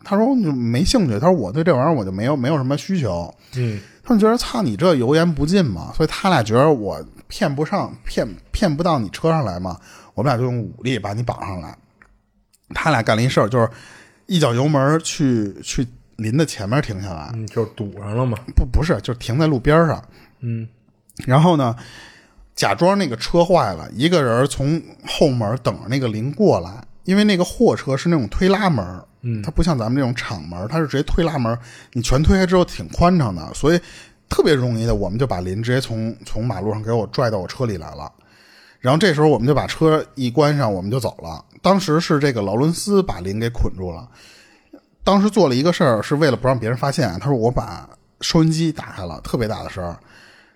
他说就没兴趣。他说我对这玩意儿我就没有没有什么需求。嗯，他们觉得操你这油盐不进嘛，所以他俩觉得我骗不上骗骗不到你车上来嘛，我们俩就用武力把你绑上来。他俩干了一事儿，就是一脚油门去去林的前面停下来，嗯，就堵上了嘛。不不是，就停在路边上。嗯，然后呢，假装那个车坏了，一个人从后门等着那个林过来，因为那个货车是那种推拉门。嗯，它不像咱们这种敞门，它是直接推拉门，你全推开之后挺宽敞的，所以特别容易的，我们就把林直接从从马路上给我拽到我车里来了。然后这时候我们就把车一关上，我们就走了。当时是这个劳伦斯把林给捆住了。当时做了一个事儿，是为了不让别人发现。他说我把收音机打开了，特别大的声儿，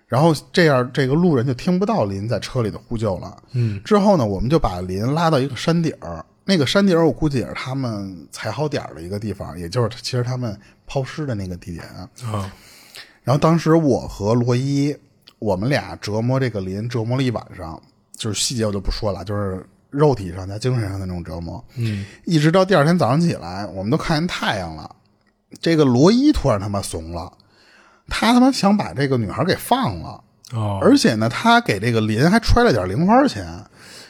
然后这样这个路人就听不到林在车里的呼救了。嗯，之后呢，我们就把林拉到一个山顶儿。那个山顶儿，我估计也是他们踩好点儿的一个地方，也就是其实他们抛尸的那个地点啊。然后当时我和罗伊，我们俩折磨这个林，折磨了一晚上，就是细节我就不说了，就是肉体上加精神上的那种折磨。嗯，一直到第二天早上起来，我们都看见太阳了。这个罗伊突然他妈怂了，他他妈想把这个女孩给放了。哦，而且呢，他给这个林还揣了点零花钱。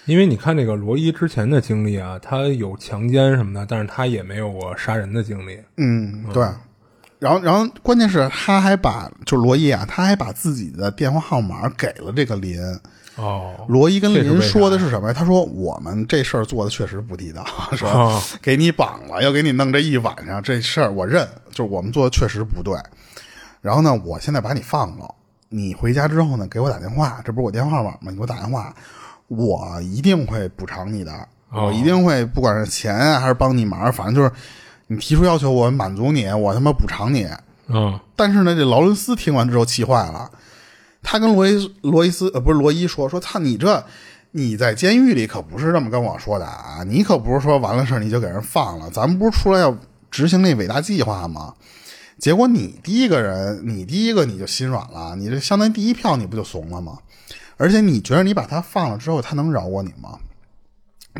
因为你看这个罗伊之前的经历啊，他有强奸什么的，但是他也没有过杀人的经历。嗯，对。然后，然后关键是他还把，就罗伊啊，他还把自己的电话号码给了这个林。哦，罗伊跟林说的是什么呀？他说：“我们这事儿做的确实不地道，[laughs] 是吧？给你绑了，要给你弄这一晚上，这事儿我认，就是我们做的确实不对。然后呢，我现在把你放了，你回家之后呢，给我打电话，这不是我电话号码吗？你给我打电话。”我一定会补偿你的，我一定会，不管是钱啊还是帮你忙，反正就是你提出要求，我满足你，我他妈补偿你。嗯，但是呢，这劳伦斯听完之后气坏了，他跟罗伊罗伊斯呃不是罗伊说说，操你这你在监狱里可不是这么跟我说的啊，你可不是说完了事你就给人放了，咱们不是出来要执行那伟大计划吗？结果你第一个人，你第一个你就心软了，你这相当于第一票你不就怂了吗？而且你觉得你把他放了之后，他能饶过你吗？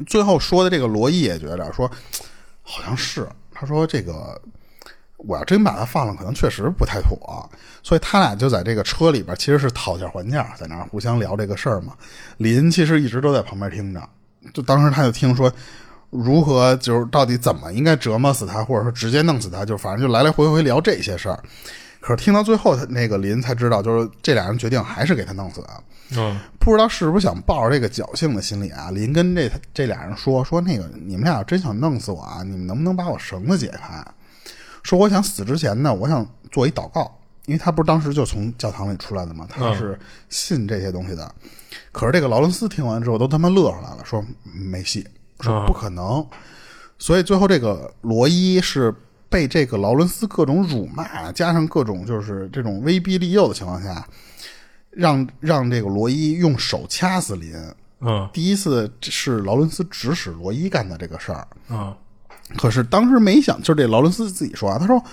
最后说的这个罗伊也觉得说，好像是他说这个，我要真把他放了，可能确实不太妥。所以他俩就在这个车里边，其实是讨价还价，在那儿互相聊这个事儿嘛。林其实一直都在旁边听着，就当时他就听说如何就是到底怎么应该折磨死他，或者说直接弄死他，就反正就来来回回聊这些事儿。可是听到最后，他那个林才知道，就是这俩人决定还是给他弄死。嗯，不知道是不是想抱着这个侥幸的心理啊？林跟这这俩人说说那个，你们俩要真想弄死我啊，你们能不能把我绳子解开？说我想死之前呢，我想做一祷告，因为他不是当时就从教堂里出来的嘛，他是信这些东西的。可是这个劳伦斯听完之后都他妈乐出来了，说没戏，说不可能。所以最后这个罗伊是被这个劳伦斯各种辱骂，加上各种就是这种威逼利诱的情况下。让让这个罗伊用手掐死林，嗯，第一次是劳伦斯指使罗伊干的这个事儿，嗯，可是当时没想，就是这劳伦斯自己说啊，他说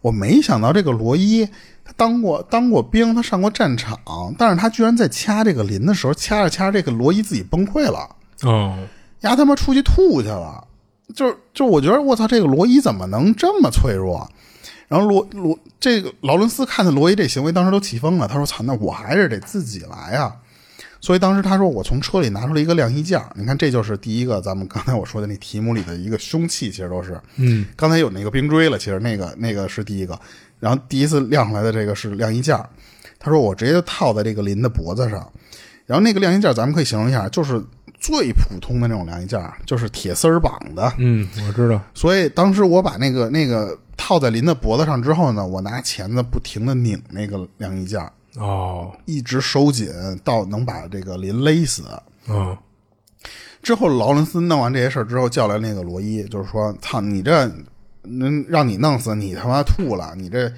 我没想到这个罗伊他当过当过兵，他上过战场，但是他居然在掐这个林的时候，掐着掐着这个罗伊自己崩溃了，哦，丫他妈出去吐去了，就就我觉得我操，这个罗伊怎么能这么脆弱？然后罗罗这个劳伦斯看见罗伊这行为，当时都气疯了。他说：“操，那我还是得自己来啊！”所以当时他说：“我从车里拿出了一个晾衣架。你看，这就是第一个咱们刚才我说的那题目里的一个凶器，其实都是。嗯，刚才有那个冰锥了，其实那个那个是第一个。然后第一次晾出来的这个是晾衣架。他说我直接就套在这个林的脖子上。然后那个晾衣架咱们可以形容一下，就是最普通的那种晾衣架，就是铁丝儿绑的。嗯，我知道。所以当时我把那个那个。套在林的脖子上之后呢，我拿钳子不停的拧那个晾衣架，哦，一直收紧到能把这个林勒死。嗯，之后劳伦斯弄完这些事儿之后，叫来那个罗伊，就是说：“操，你这能让你弄死，你他妈吐了，你这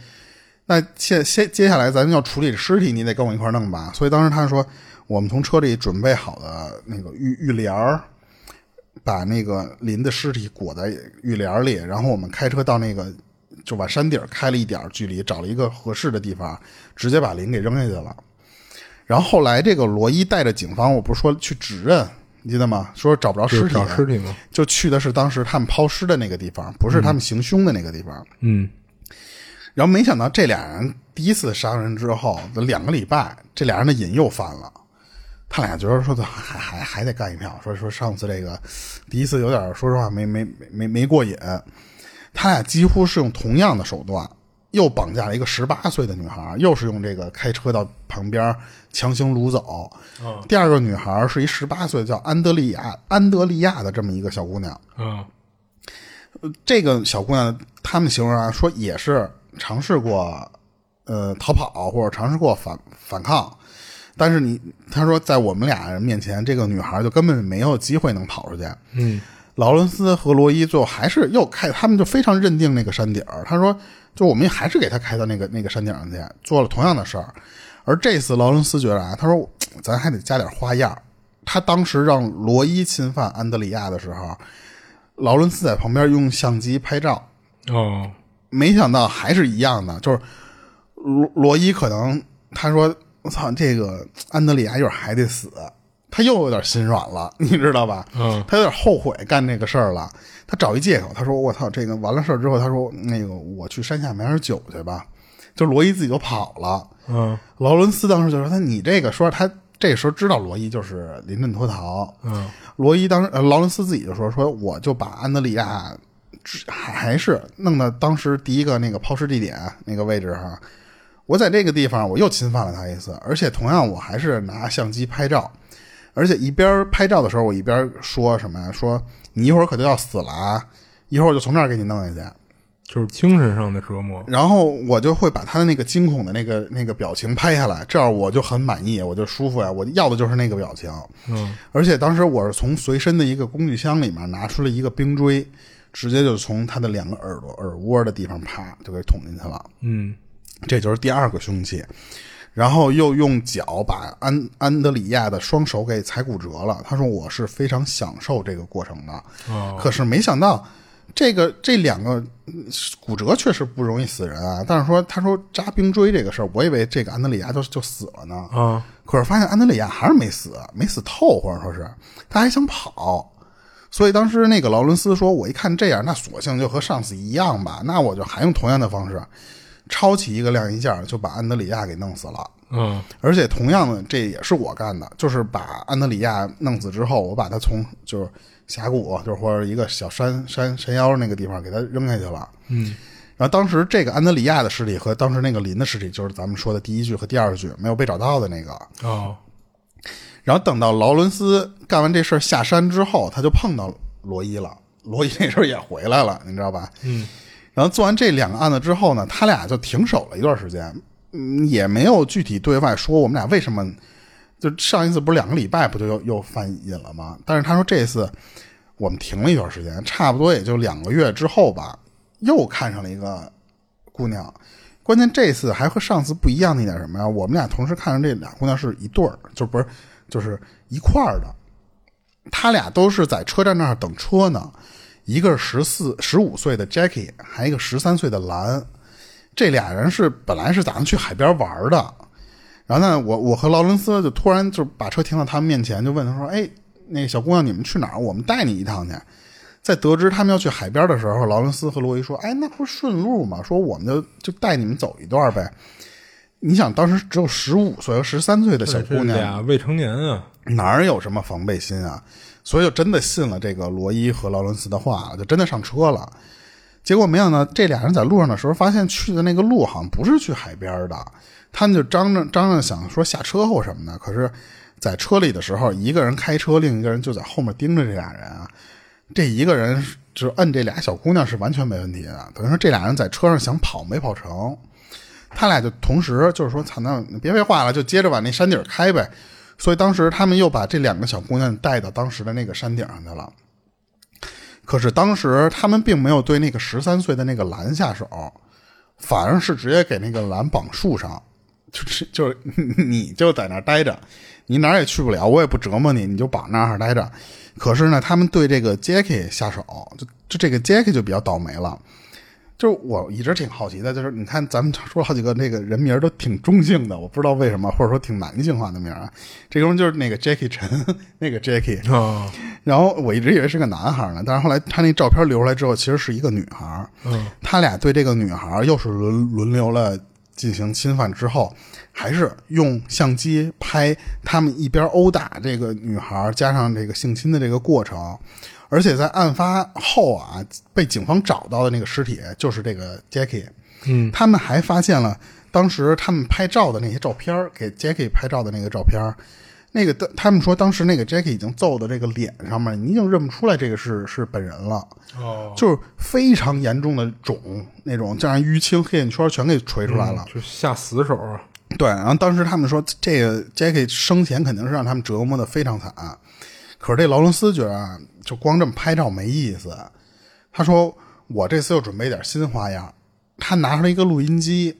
那接接接下来咱们要处理尸体，你得跟我一块弄吧。”所以当时他说：“我们从车里准备好的那个浴浴帘儿，把那个林的尸体裹在浴帘里，然后我们开车到那个就往山顶儿开了一点儿距离，找了一个合适的地方，直接把林给扔下去了。”然后后来这个罗伊带着警方，我不是说去指认，你记得吗？说找不着尸体，找尸体吗？就去的是当时他们抛尸的那个地方，不是他们行凶的那个地方。嗯，然后没想到这俩人第一次杀人之后两个礼拜，这俩人的瘾又犯了。他俩觉得说还还还得干一票，说说上次这个第一次有点说实话没没没没过瘾。他俩几乎是用同样的手段。又绑架了一个十八岁的女孩，又是用这个开车到旁边强行掳走。第二个女孩是一十八岁叫安德利亚安德利亚的这么一个小姑娘。嗯，这个小姑娘他们形容啊说也是尝试过呃逃跑或者尝试过反反抗，但是你他说在我们俩人面前，这个女孩就根本没有机会能跑出去。嗯，劳伦斯和罗伊最后还是又开，他们就非常认定那个山顶儿他说。就我们还是给他开到那个那个山顶上去，做了同样的事儿。而这次劳伦斯觉得啊，他说咱还得加点花样。他当时让罗伊侵犯安德里亚的时候，劳伦斯在旁边用相机拍照。哦，没想到还是一样的，就是罗罗伊可能他说我操，这个安德里亚一会儿还得死。他又有点心软了，[laughs] 你知道吧？嗯，他有点后悔干这个事儿了。他找一借口，他说：“我操，这个完了事儿之后，他说那个我去山下买点酒去吧。”就罗伊自己就跑了。嗯，劳伦斯当时就说：“他你这个说他这时候知道罗伊就是临阵脱逃。”嗯，罗伊当时劳伦斯自己就说：“说我就把安德里亚还是弄到当时第一个那个抛尸地点那个位置上，我在这个地方我又侵犯了他一次，而且同样我还是拿相机拍照。”而且一边拍照的时候，我一边说什么呀？说你一会儿可就要死了啊！一会儿我就从这儿给你弄下去，就是精神上的折磨。然后我就会把他的那个惊恐的那个那个表情拍下来，这样我就很满意，我就舒服呀。我要的就是那个表情。嗯。而且当时我是从随身的一个工具箱里面拿出了一个冰锥，直接就从他的两个耳朵耳窝的地方啪就给捅进去了。嗯，这就是第二个凶器。然后又用脚把安安德里亚的双手给踩骨折了。他说：“我是非常享受这个过程的。”可是没想到，这个这两个骨折确实不容易死人啊。但是说，他说扎冰锥这个事儿，我以为这个安德里亚就就死了呢。啊！可是发现安德里亚还是没死，没死透，或者说是他还想跑。所以当时那个劳伦斯说：“我一看这样，那索性就和上次一样吧。那我就还用同样的方式。”抄起一个晾衣架，就把安德里亚给弄死了。嗯，而且同样的，这也是我干的，就是把安德里亚弄死之后，我把他从就是峡谷，就是或者一个小山山山腰那个地方给他扔下去了。嗯，然后当时这个安德里亚的尸体和当时那个林的尸体，就是咱们说的第一具和第二具没有被找到的那个。哦，然后等到劳伦斯干完这事儿下山之后，他就碰到罗伊了。罗伊那时候也回来了，你知道吧？嗯。然后做完这两个案子之后呢，他俩就停手了一段时间，嗯，也没有具体对外说我们俩为什么。就上一次不是两个礼拜不就又又犯瘾了吗？但是他说这次我们停了一段时间，差不多也就两个月之后吧，又看上了一个姑娘。关键这次还和上次不一样的一点什么呀？我们俩同时看上这俩姑娘是一对儿，就不是就是一块儿的。他俩都是在车站那儿等车呢。一个是十四、十五岁的 Jackie，还一个十三岁的兰，这俩人是本来是打算去海边玩的。然后呢，我我和劳伦斯就突然就把车停到他们面前，就问他说：“哎，那小姑娘，你们去哪儿？我们带你一趟去。”在得知他们要去海边的时候，劳伦斯和罗伊说：“哎，那不是顺路吗？说我们就就带你们走一段呗。”你想，当时只有十五岁和十三岁的小姑娘，俩未成年啊，哪有什么防备心啊？所以就真的信了这个罗伊和劳伦斯的话，就真的上车了。结果没想到，这俩人在路上的时候，发现去的那个路好像不是去海边的。他们就张着张着想说下车后什么的。可是，在车里的时候，一个人开车，另一个人就在后面盯着这俩人啊。这一个人就摁这俩小姑娘是完全没问题的。等于说这俩人在车上想跑没跑成，他俩就同时就是说，操，那别废话了，就接着往那山顶开呗。所以当时他们又把这两个小姑娘带到当时的那个山顶上去了。可是当时他们并没有对那个十三岁的那个蓝下手，反而是直接给那个蓝绑树上，就是 [laughs] 就是你就在那儿待着，你哪儿也去不了，我也不折磨你，你就绑那儿待着。可是呢，他们对这个 Jackie 下手，就就这个 Jackie 就比较倒霉了。就是我一直挺好奇的，就是你看咱们说好几个那个人名都挺中性的，我不知道为什么，或者说挺男性化的名啊。[laughs] 这个人就是那个 Jackie 陈，[laughs] 那个 Jackie 哦。然后我一直以为是个男孩呢，但是后来他那照片流出来之后，其实是一个女孩。嗯，他俩对这个女孩又是轮轮流了进行侵犯之后，还是用相机拍他们一边殴打这个女孩，加上这个性侵的这个过程。而且在案发后啊，被警方找到的那个尸体就是这个 Jackie。嗯，他们还发现了当时他们拍照的那些照片，给 Jackie 拍照的那个照片。那个他们说当时那个 Jackie 已经揍的这个脸上面，你已经认不出来这个是是本人了。哦，就是非常严重的肿，那种加上淤青、黑眼圈全给锤出来了，就下死手啊。对，然后当时他们说这个 Jackie 生前肯定是让他们折磨的非常惨。可是这劳伦斯觉得，就光这么拍照没意思。他说：“我这次又准备点新花样。”他拿出来一个录音机，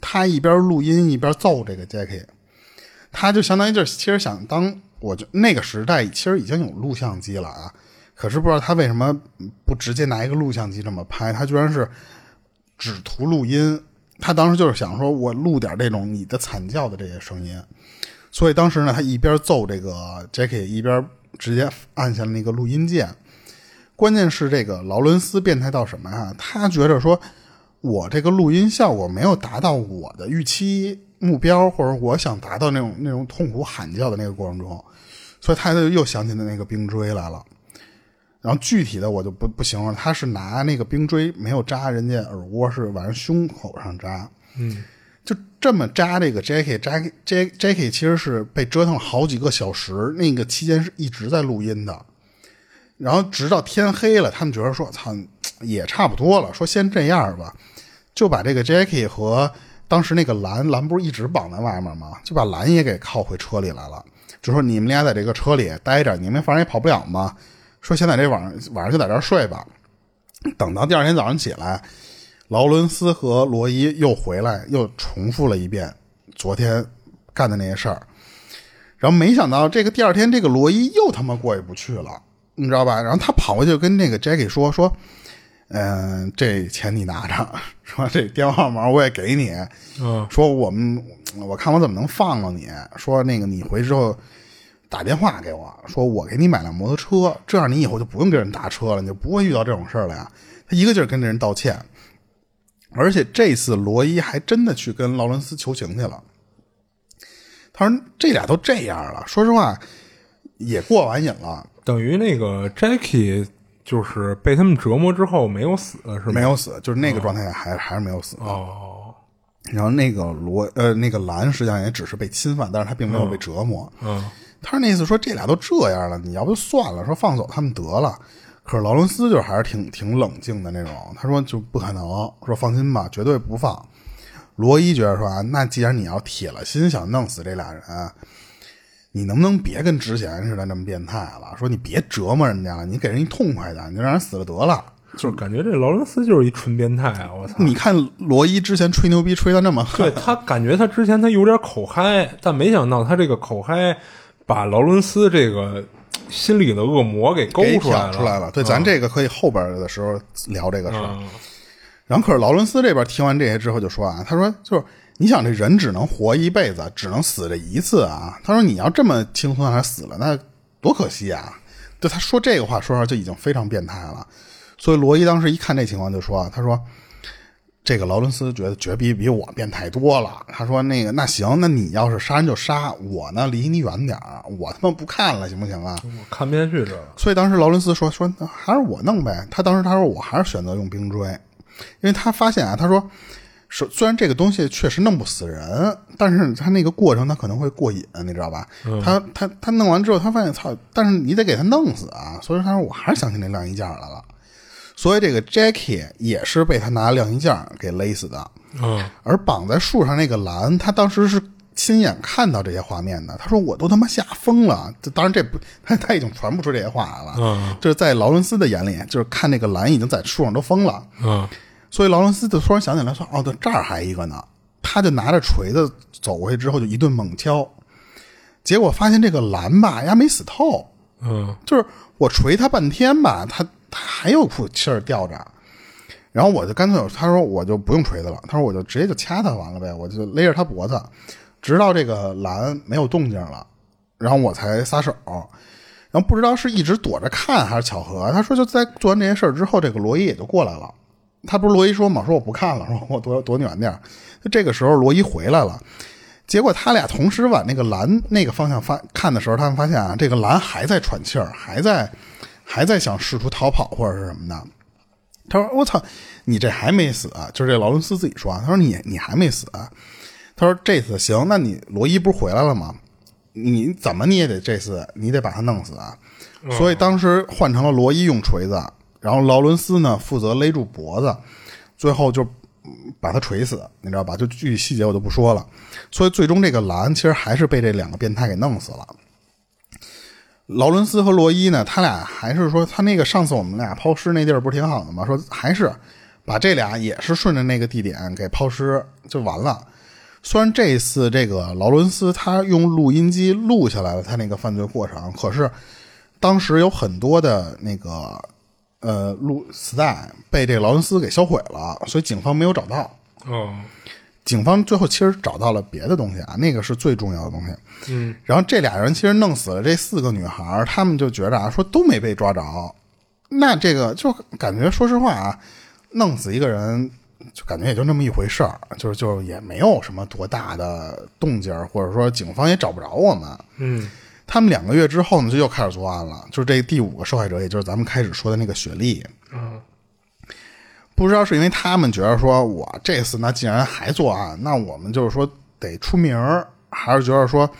他一边录音一边揍这个 Jackie。他就相当于就是其实想当，我就那个时代其实已经有录像机了啊。可是不知道他为什么不直接拿一个录像机这么拍，他居然是只图录音。他当时就是想说，我录点这种你的惨叫的这些声音。所以当时呢，他一边揍这个 Jackie，一边。直接按下了那个录音键，关键是这个劳伦斯变态到什么呀？他觉得说，我这个录音效果没有达到我的预期目标，或者我想达到那种那种痛苦喊叫的那个过程中，所以他就又想起了那个冰锥来了。然后具体的我就不不形容，他是拿那个冰锥没有扎人家耳窝，是往胸口上扎。嗯。就这么扎这个 Jackie，Jackie Jackie 其实是被折腾了好几个小时，那个期间是一直在录音的。然后直到天黑了，他们觉得说：“操，也差不多了。”说先这样吧，就把这个 Jackie 和当时那个蓝蓝不是一直绑在外面吗？就把蓝也给铐回车里来了，就说：“你们俩在这个车里待着，你们反正也跑不了嘛。说现在这晚上晚上就在这儿睡吧，等到第二天早上起来。”劳伦斯和罗伊又回来，又重复了一遍昨天干的那些事儿，然后没想到这个第二天，这个罗伊又他妈过意不去了，你知道吧？然后他跑过去跟那个 Jackie 说说，嗯，这钱你拿着，[laughs] 说这电话号码我也给你，嗯，说我们我看我怎么能放了你，说那个你回之后打电话给我，说我给你买辆摩托车，这样你以后就不用跟人搭车了，你就不会遇到这种事儿了呀。他一个劲儿跟这人道歉。而且这次罗伊还真的去跟劳伦斯求情去了。他说：“这俩都这样了，说实话也过完瘾了。等于那个 Jackie 就是被他们折磨之后没有死，是吗？没有死，就是那个状态下还还是没有死。哦。然后那个罗呃那个兰实际上也只是被侵犯，但是他并没有被折磨。嗯。他说那意思说这俩都这样了，你要不就算了，说放走他们得了。”可是劳伦斯就还是挺挺冷静的那种，他说就不可能，说放心吧，绝对不放。罗伊觉得说啊，那既然你要铁了心想弄死这俩人，你能不能别跟之前似的那么变态了？说你别折磨人家了，你给人一痛快的，你就让人死了得了。就是感觉这劳伦斯就是一纯变态啊！我操！你看罗伊之前吹牛逼吹的那么狠，对他感觉他之前他有点口嗨，但没想到他这个口嗨把劳伦斯这个。心里的恶魔给勾出来了，出来了。对，咱这个可以后边的时候聊这个事儿。然后，可是劳伦斯这边听完这些之后就说啊，他说就是你想这人只能活一辈子，只能死这一次啊。他说你要这么轻松让他死了，那多可惜啊！就他说这个话，说实话就已经非常变态了。所以罗伊当时一看这情况就说，他说。这个劳伦斯觉得绝比比我变态多了。他说：“那个，那行，那你要是杀人就杀，我呢离你远点儿，我他妈不看了，行不行啊？我看不下去这。所以当时劳伦斯说：说还是我弄呗。他当时他说我还是选择用冰锥，因为他发现啊，他说是虽然这个东西确实弄不死人，但是他那个过程他可能会过瘾，你知道吧？他他他弄完之后，他发现操，但是你得给他弄死啊！所以他说我还是想起那晾衣架来了。所以这个 Jackie 也是被他拿晾衣架给勒死的。嗯而绑在树上那个蓝，他当时是亲眼看到这些画面的。他说：“我都他妈吓疯了。”这当然这不，他他已经传不出这些话来了。嗯就是在劳伦斯的眼里，就是看那个蓝已经在树上都疯了。嗯所以劳伦斯就突然想起来说：“哦，对，这儿还一个呢。”他就拿着锤子走过去之后，就一顿猛敲，结果发现这个蓝吧，呀没死透，嗯就是我锤他半天吧，他他他还有股气儿吊着。然后我就干脆他说我就不用锤子了，他说我就直接就掐他完了呗，我就勒着他脖子，直到这个蓝没有动静了，然后我才撒手。然后不知道是一直躲着看还是巧合，他说就在做完这些事之后，这个罗伊也就过来了。他不是罗伊说嘛，说我不看了，说我躲躲远点。这个时候罗伊回来了，结果他俩同时往那个蓝那个方向发看的时候，他们发现啊，这个蓝还在喘气儿，还在还在想试图逃跑或者是什么的。他说：“我操，你这还没死啊？”就是这劳伦斯自己说啊，他说你你还没死啊？他说这次行，那你罗伊不是回来了吗？你怎么你也得这次你得把他弄死啊！所以当时换成了罗伊用锤子，然后劳伦斯呢负责勒住脖子，最后就嗯把他锤死，你知道吧？就具体细节我就不说了。所以最终这个蓝其实还是被这两个变态给弄死了。劳伦斯和罗伊呢，他俩还是说他那个上次我们俩抛尸那地儿不是挺好的吗？说还是把这俩也是顺着那个地点给抛尸就完了。虽然这次这个劳伦斯他用录音机录下来了他那个犯罪过程，可是当时有很多的那个呃录磁带被这劳伦斯给销毁了，所以警方没有找到。哦警方最后其实找到了别的东西啊，那个是最重要的东西。嗯然后这俩人其实弄死了这四个女孩，他们就觉着啊，说都没被抓着，那这个就感觉说实话啊，弄死一个人就感觉也就那么一回事儿，就是就是也没有什么多大的动静儿，或者说警方也找不着我们。嗯他们两个月之后呢，就又开始作案了，就是这第五个受害者，也就是咱们开始说的那个雪莉。嗯不知道是因为他们觉得说，我这次那既然还作案，那我们就是说得出名儿，还是觉得说，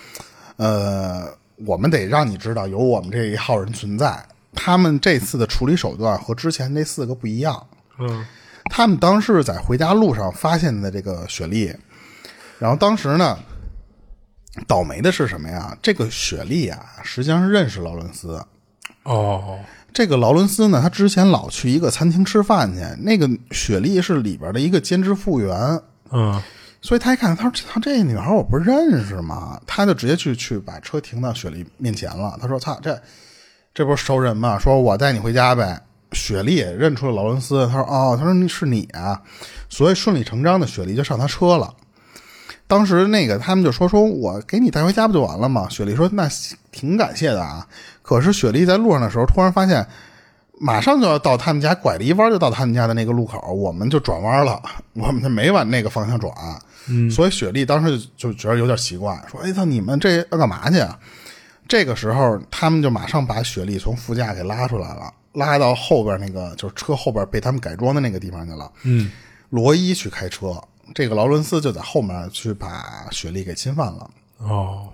呃，我们得让你知道有我们这一号人存在。他们这次的处理手段和之前那四个不一样。嗯他们当时在回家路上发现的这个雪莉，然后当时呢，倒霉的是什么呀？这个雪莉啊，实际上是认识劳伦斯。哦这个劳伦斯呢，他之前老去一个餐厅吃饭去，那个雪莉是里边的一个兼职服务员，嗯所以他一看，他说：“他，这女孩我不认识吗？”他就直接去去把车停到雪莉面前了。他说：“操，这这不是熟人吗？说我带你回家呗。”雪莉也认出了劳伦斯，他说：“哦，他说你是你啊。”所以顺理成章的，雪莉就上他车了。当时那个他们就说：“说我给你带回家不就完了吗？”雪莉说：“那挺感谢的啊。”可是雪莉在路上的时候，突然发现。马上就要到他们家，拐了一弯就到他们家的那个路口，我们就转弯了，我们就没往那个方向转。嗯，所以雪莉当时就就觉得有点奇怪，说：“哎操，你们这要干嘛去啊？”这个时候，他们就马上把雪莉从副驾给拉出来了，拉到后边那个就是车后边被他们改装的那个地方去了。嗯罗伊去开车，这个劳伦斯就在后面去把雪莉给侵犯了。哦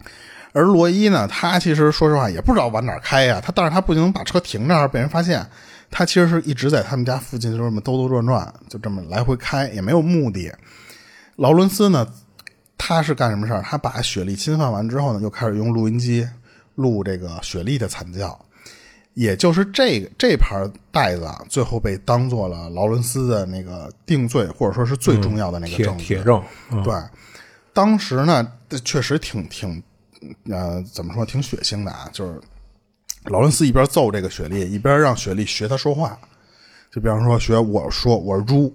而罗伊呢，他其实说实话也不知道往哪儿开呀，他但是他不能把车停那儿被人发现，他其实是一直在他们家附近就这么兜兜转转，就这么来回开，也没有目的。劳伦斯呢，他是干什么事儿？他把雪莉侵犯完之后呢，又开始用录音机录这个雪莉的惨叫，也就是这个这盘袋子啊，最后被当做了劳伦斯的那个定罪，或者说是最重要的那个铁证据。铁证，嗯对，当时呢，确实挺挺，呃，怎么说，挺血腥的啊。就是劳伦斯一边揍这个雪莉，一边让雪莉学他说话，就比方说学我说我是猪，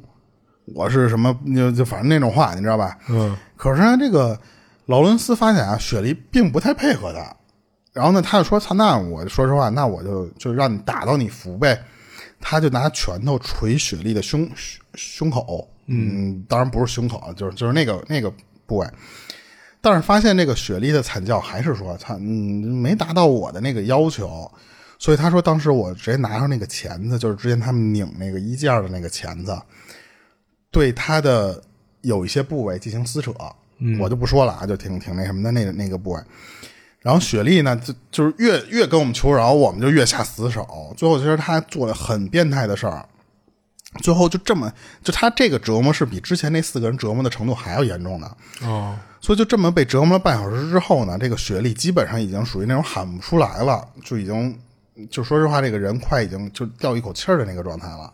我是什么，就就反正那种话，你知道吧？嗯可是呢，这个劳伦斯发现啊，雪莉并不太配合他，然后呢，他就说：“操，那我说实话，那我就就让你打到你服呗。”他就拿拳头捶雪莉的胸胸胸口，嗯，当然不是胸口，就是就是那个那个部位。但是发现这个雪莉的惨叫还是说：“操，你没达到我的那个要求。”所以他说，当时我直接拿上那个钳子，就是之前他们拧那个衣架的那个钳子，对他的有一些部位进行撕扯，我就不说了啊，就挺挺那什么的那个那个部位。然后雪莉呢，就就是越越跟我们求饶，我们就越下死手。最后其实她做了很变态的事儿，最后就这么就她这个折磨是比之前那四个人折磨的程度还要严重的。哦，所以就这么被折磨了半小时之后呢，这个雪莉基本上已经属于那种喊不出来了，就已经就说实话，这个人快已经就掉一口气儿的那个状态了。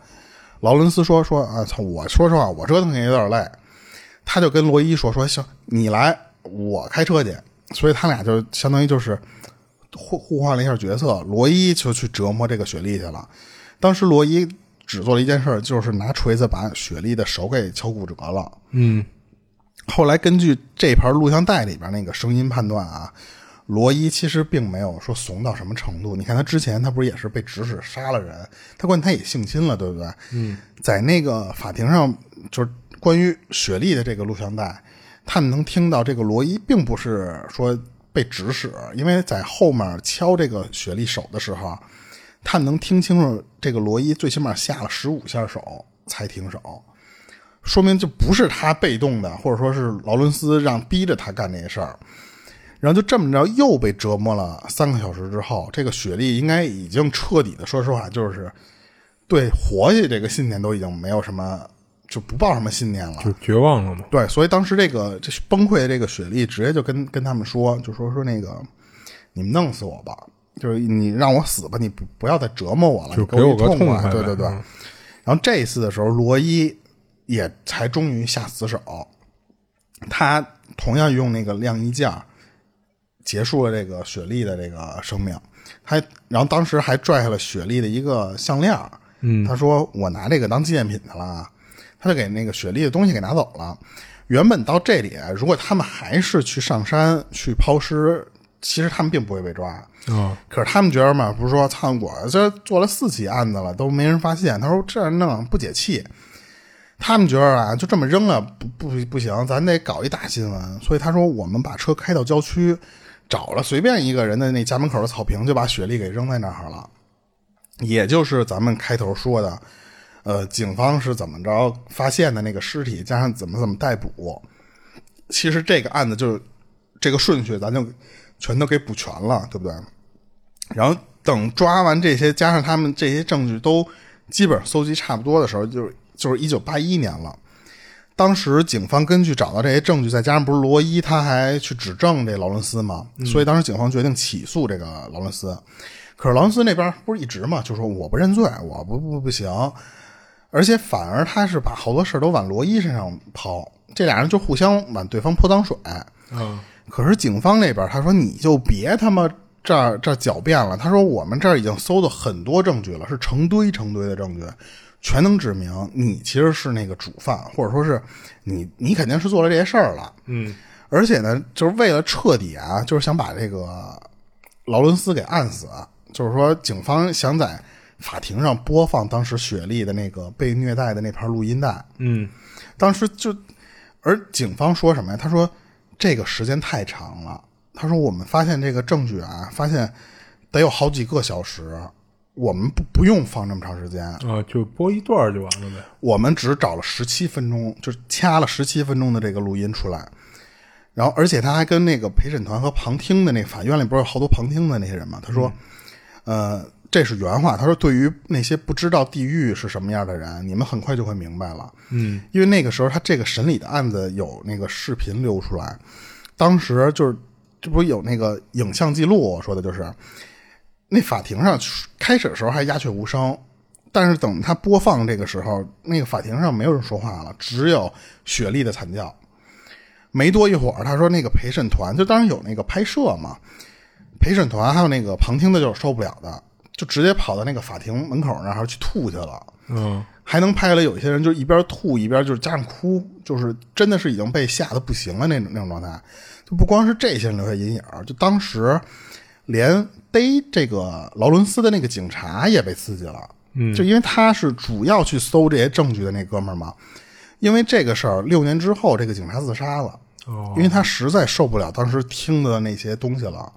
劳伦斯说说啊，操！我说实话，我折腾也有点累。他就跟罗伊说说行，你来，我开车去。所以他俩就相当于就是互互换了一下角色，罗伊就去折磨这个雪莉去了。当时罗伊只做了一件事，就是拿锤子把雪莉的手给敲骨折了。嗯，后来根据这盘录像带里边那个声音判断啊，罗伊其实并没有说怂到什么程度。你看他之前他不是也是被指使杀了人，他关键他也性侵了，对不对？嗯，在那个法庭上，就是关于雪莉的这个录像带。他们能听到这个罗伊并不是说被指使，因为在后面敲这个雪莉手的时候，他们能听清楚这个罗伊最起码下了十五下手才停手，说明就不是他被动的，或者说是劳伦斯让逼着他干这事儿。然后就这么着又被折磨了三个小时之后，这个雪莉应该已经彻底的，说实话就是对活下去这个信念都已经没有什么。就不抱什么信念了，就绝望了嘛。对，所以当时这个这崩溃的这个雪莉直接就跟跟他们说，就说说那个，你们弄死我吧，就是你让我死吧，你不不要再折磨我了，就给我个痛快。对对对。然后这一次的时候，罗伊也才终于下死手，他同样用那个晾衣架结束了这个雪莉的这个生命。他然后当时还拽下了雪莉的一个项链，嗯，他说我拿这个当纪念品去了。他就给那个雪莉的东西给拿走了。原本到这里，如果他们还是去上山去抛尸，其实他们并不会被抓。啊，可是他们觉得嘛，不是说操我这做了四起案子了都没人发现。他说这样弄不解气。他们觉得啊，就这么扔了不不不行，咱得搞一大新闻。所以他说我们把车开到郊区，找了随便一个人的那家门口的草坪，就把雪莉给扔在那儿了。也就是咱们开头说的。呃，警方是怎么着发现的那个尸体，加上怎么怎么逮捕，其实这个案子就是这个顺序，咱就全都给补全了，对不对？然后等抓完这些，加上他们这些证据都基本上搜集差不多的时候，就是就是一九八一年了。当时警方根据找到这些证据，再加上不是罗伊他还去指证这劳伦斯嘛，所以当时警方决定起诉这个劳伦斯。可是劳伦斯那边不是一直嘛，就说我不认罪，我不不不行。而且反而他是把好多事都往罗伊身上抛，这俩人就互相往对方泼脏水。嗯，可是警方那边他说你就别他妈这儿这狡辩了。他说我们这儿已经搜到很多证据了，是成堆成堆的证据，全能指明你其实是那个主犯，或者说是你你肯定是做了这些事儿了。嗯，而且呢，就是为了彻底啊，就是想把这个劳伦斯给按死，就是说警方想在。法庭上播放当时雪莉的那个被虐待的那盘录音带，嗯，当时就，而警方说什么呀？他说这个时间太长了。他说我们发现这个证据啊，发现得有好几个小时，我们不不用放这么长时间啊，就播一段就完了呗。我们只找了十七分钟，就掐了十七分钟的这个录音出来，然后而且他还跟那个陪审团和旁听的那个法院里不是有好多旁听的那些人嘛？他说，呃。这是原话，他说：“对于那些不知道地狱是什么样的人，你们很快就会明白了。嗯，因为那个时候他这个审理的案子有那个视频流出来，当时就是这不有那个影像记录，我说的就是那法庭上开始的时候还鸦雀无声，但是等他播放这个时候，那个法庭上没有人说话了，只有雪莉的惨叫。没多一会儿，他说那个陪审团就当然有那个拍摄嘛，陪审团还有那个旁听的，就是受不了的。”就直接跑到那个法庭门口那儿去吐去了，嗯，还能拍了有些人就一边吐一边就是加上哭，就是真的是已经被吓得不行了那种那种状态。就不光是这些人留下阴影，就当时连逮这个劳伦斯的那个警察也被刺激了，嗯，就因为他是主要去搜这些证据的那哥们儿嘛。因为这个事儿，六年之后这个警察自杀了，哦，因为他实在受不了当时听的那些东西了。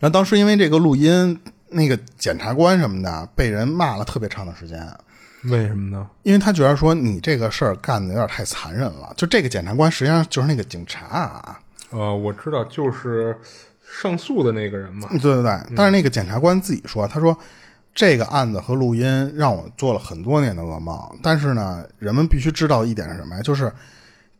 然后当时因为这个录音。那个检察官什么的被人骂了特别长的时间，为什么呢？因为他觉得说你这个事儿干的有点太残忍了。就这个检察官实际上就是那个警察啊，呃，我知道，就是上诉的那个人嘛。对对对。但是那个检察官自己说，他说这个案子和录音让我做了很多年的噩梦。但是呢，人们必须知道一点是什么呀？就是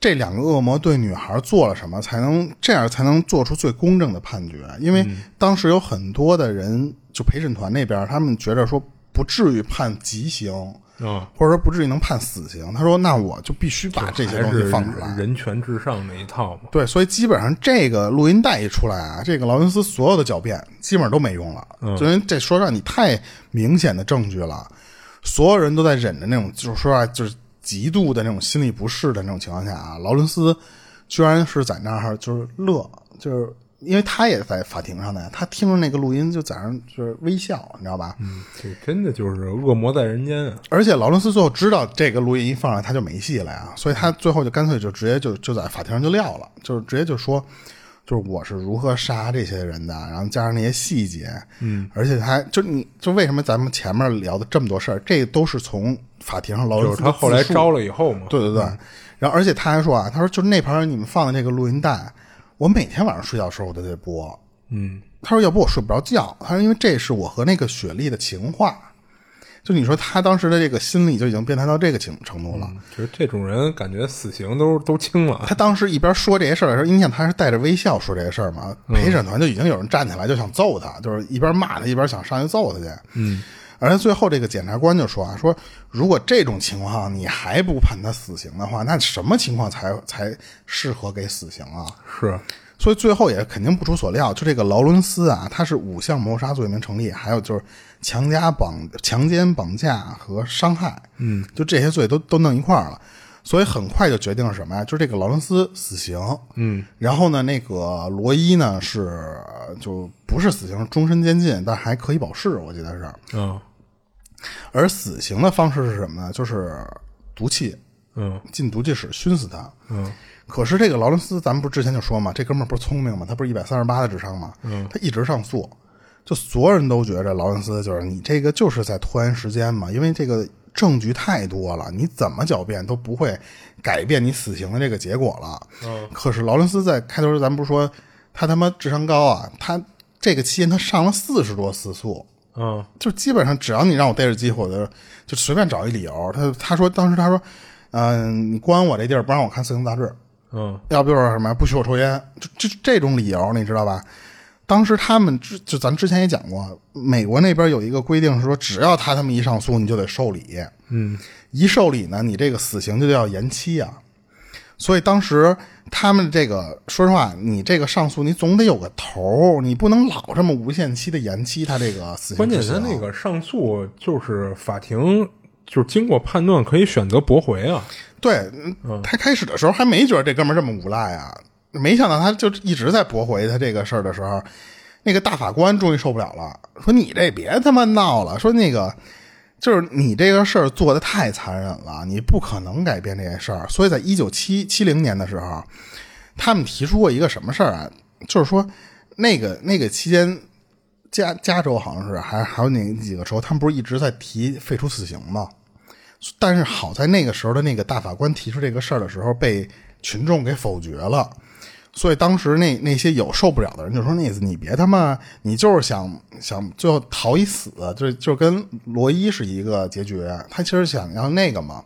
这两个恶魔对女孩做了什么，才能这样才能做出最公正的判决？因为当时有很多的人，就陪审团那边，他们觉得说不至于判极刑。嗯，或者说不至于能判死刑。他说：“那我就必须把这些东西放出来。”人权至上那一套嘛。对，所以基本上这个录音带一出来啊，这个劳伦斯所有的狡辩基本上都没用了。嗯，因为这说让你太明显的证据了，所有人都在忍着那种，就是说啊，就是极度的那种心理不适的那种情况下啊，劳伦斯居然是在那儿就是乐，就是。因为他也在法庭上呢，他听着那个录音就在那儿就是微笑，你知道吧？嗯，这真的就是恶魔在人间啊！而且劳伦斯最后知道这个录音一放上他就没戏了呀，所以他最后就干脆就直接就就在法庭上就撂了，就是直接就说，就是我是如何杀这些人的，然后加上那些细节，嗯，而且还就你就为什么咱们前面聊的这么多事儿，这都是从法庭上劳伦斯他后来招了以后嘛？对对对，然后而且他还说啊，他说就那盘你们放的那个录音带。我每天晚上睡觉的时候我都得播，嗯，他说要不我睡不着觉，他说因为这是我和那个雪莉的情话，就你说他当时的这个心理就已经变态到这个情程度了，就是这种人感觉死刑都都轻了。他当时一边说这些事儿的时候，你想他是带着微笑说这些事儿嘛，陪审团就已经有人站起来就想揍他，就是一边骂他一边想上去揍他去，嗯，而且最后这个检察官就说啊，说如果这种情况你还不判他死刑的话，那什么情况才才适合给死刑啊？是，所以最后也肯定不出所料，就这个劳伦斯啊，他是五项谋杀罪名成立，还有就是强加绑、强奸、绑架和伤害，嗯，就这些罪都都弄一块儿了，所以很快就决定了什么呀？就是这个劳伦斯死刑，嗯，然后呢，那个罗伊呢是就不是死刑，终身监禁，但还可以保释，我记得是，嗯，而死刑的方式是什么呢？就是毒气，嗯。进毒气室熏死他，嗯可是这个劳伦斯，咱们不是之前就说嘛，这哥们儿不是聪明嘛，他不是一百三十八的智商嘛，嗯，他一直上诉，就所有人都觉着劳伦斯就是你这个就是在拖延时间嘛，因为这个证据太多了，你怎么狡辩都不会改变你死刑的这个结果了。嗯，可是劳伦斯在开头咱们不是说他他妈智商高啊，他这个期间他上了四十多次诉，嗯就基本上只要你让我逮着机会，我就就随便找一理由。他他说当时他说，嗯、你关我这地儿不让我看色情杂志。嗯。要不就是什么不许我抽烟，就这这种理由，你知道吧？当时他们之就咱之前也讲过，美国那边有一个规定是说，只要他他们一上诉，你就得受理，嗯。一受理呢，你这个死刑就要延期啊。所以当时他们这个，说实话，你这个上诉你总得有个头儿，你不能老这么无限期的延期他这个死刑关键他那个上诉就是法庭就是经过判断可以选择驳回啊。对，他开始的时候还没觉得这哥们儿这么无赖啊，没想到他就一直在驳回他这个事儿的时候，那个大法官终于受不了了，说你这别他妈闹了，说那个就是你这个事儿做的太残忍了，你不可能改变这件事儿。所以在一九七七零年的时候，他们提出过一个什么事儿啊？就是说那个那个期间，加加州好像是还还有哪几个州，他们不是一直在提废除死刑吗？但是好在那个时候的那个大法官提出这个事儿的时候，被群众给否决了。所以当时那那些有受不了的人就说：“那意思你别他妈，你就是想想最后逃一死，就就跟罗伊是一个结局。他其实想要那个嘛。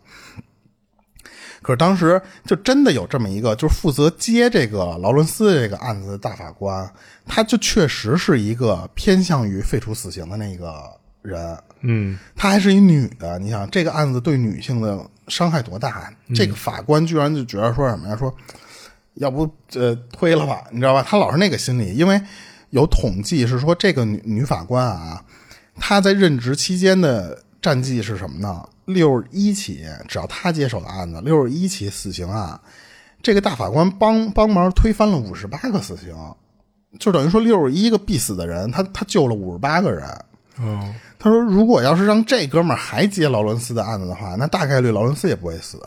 可是当时就真的有这么一个，就是负责接这个劳伦斯这个案子的大法官，他就确实是一个偏向于废除死刑的那个人。嗯她还是一女的，你想这个案子对女性的伤害多大？这个法官居然就觉得说什么呀？说要不呃推了吧，你知道吧？他老是那个心理，因为有统计是说这个女女法官啊，她在任职期间的战绩是什么呢？六十一起，只要她接手的案子，六十一起死刑案，这个大法官帮帮忙推翻了五十八个死刑，就等于说六十一个必死的人，他他救了五十八个人。哦他说：“如果要是让这哥们儿还接劳伦斯的案子的话，那大概率劳伦斯也不会死。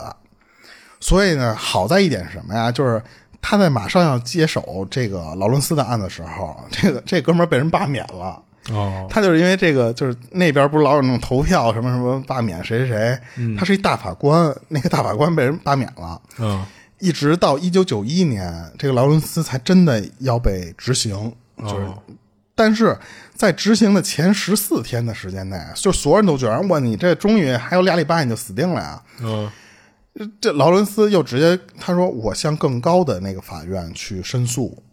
所以呢，好在一点是什么呀？就是他在马上要接手这个劳伦斯的案子的时候，[laughs] 这个这哥们儿被人罢免了。哦，他就是因为这个，就是那边不是老有那种投票什么什么罢免谁谁谁，他是一大法官，那个大法官被人罢免了，嗯，一直到一九九一年，这个劳伦斯才真的要被执行，就是，哦但是在执行的前十四天的时间内，就所有人都觉得，哇，你这终于还有俩礼拜你就死定了呀！嗯，这劳伦斯又直接他说，我向更高的那个法院去申诉。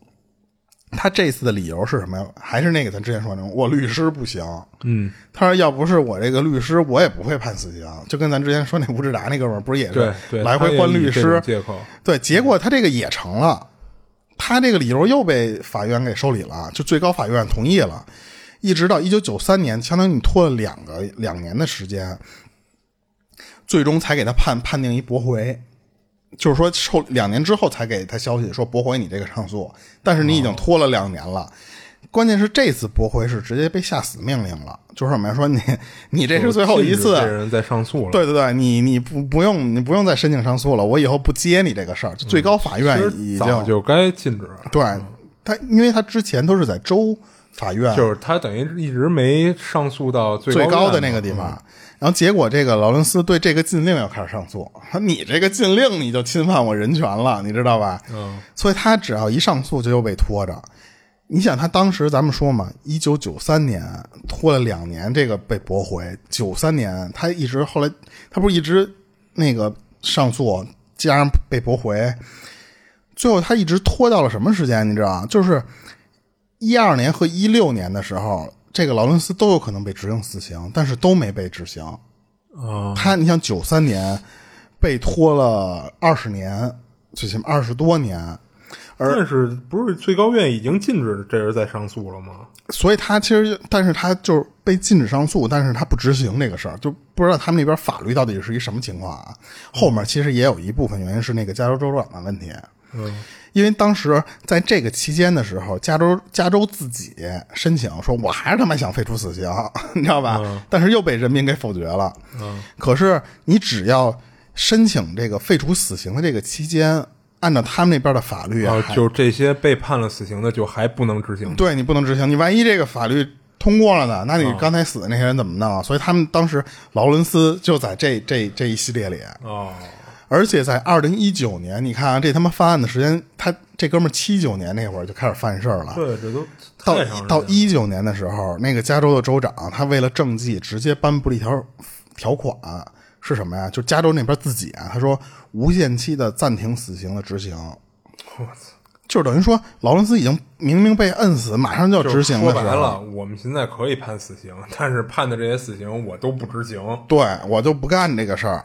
他这次的理由是什么呀？还是那个咱之前说的那种，我律师不行。嗯，他说要不是我这个律师，我也不会判死刑。就跟咱之前说那吴志达那哥们儿，不是也是，来回换律师？借口，对，结果他这个也成了，他这个理由又被法院给受理了，就最高法院同意了，一直到一九九三年，相当于你拖了两个两年的时间，最终才给他判判定一驳回，就是说受两年之后才给他消息说驳回你这个上诉，但是你已经拖了两年了。关键是这次驳回是直接被下死命令了，就是什么呀？说你你这是最后一次，这人再上诉了。对对对，你你不不用你不用再申请上诉了，我以后不接你这个事儿。最高法院已经、早就该禁止了，对他，因为他之前都是在州法院，就是他等于一直没上诉到最最高的那个地方。然后结果这个劳伦斯对这个禁令要开始上诉，说你这个禁令你就侵犯我人权了，你知道吧？嗯，所以他只要一上诉就又被拖着。你想他当时咱们说嘛，一九九三年拖了两年，这个被驳回。九三年他一直后来他不是一直那个上诉，加上被驳回，最后他一直拖到了什么时间？你知道吗？就是一二年和一六年的时候，这个劳伦斯都有可能被执行死刑，但是都没被执行。啊，他你像九三年被拖了二十年，最起码二十多年，但是不是最高院已经禁止这人再上诉了吗？所以他其实，但是他就是被禁止上诉，但是他不执行这个事儿，就不知道他们那边法律到底是一什么情况啊。后面其实也有一部分原因是那个加州州长的问题，嗯，因为当时在这个期间的时候，加州加州自己申请说，我还是他妈想废除死刑，[laughs] 你知道吧？但是又被人民给否决了。嗯，可是你只要申请这个废除死刑的这个期间，按照他们那边的法律就这些被判了死刑的，就还不能执行。对你不能执行，你万一这个法律通过了呢？那你刚才死的那些人怎么弄啊？所以他们当时劳伦斯就在这这这一系列里，哦，而且在二零一九年，你看啊，这他妈犯案的时间，他这哥们七九年那会儿就开始犯事儿了。对，这都到到一九年的时候，那个加州的州长他为了政绩，直接颁布了一条条款，是什么呀？就加州那边自己啊，他说无限期的暂停死刑的执行。我操！就是等于说，劳伦斯已经明明被摁死，马上就要执行的时候，说白了，我们现在可以判死刑，但是判的这些死刑我都不执行，对我就不干这个事儿。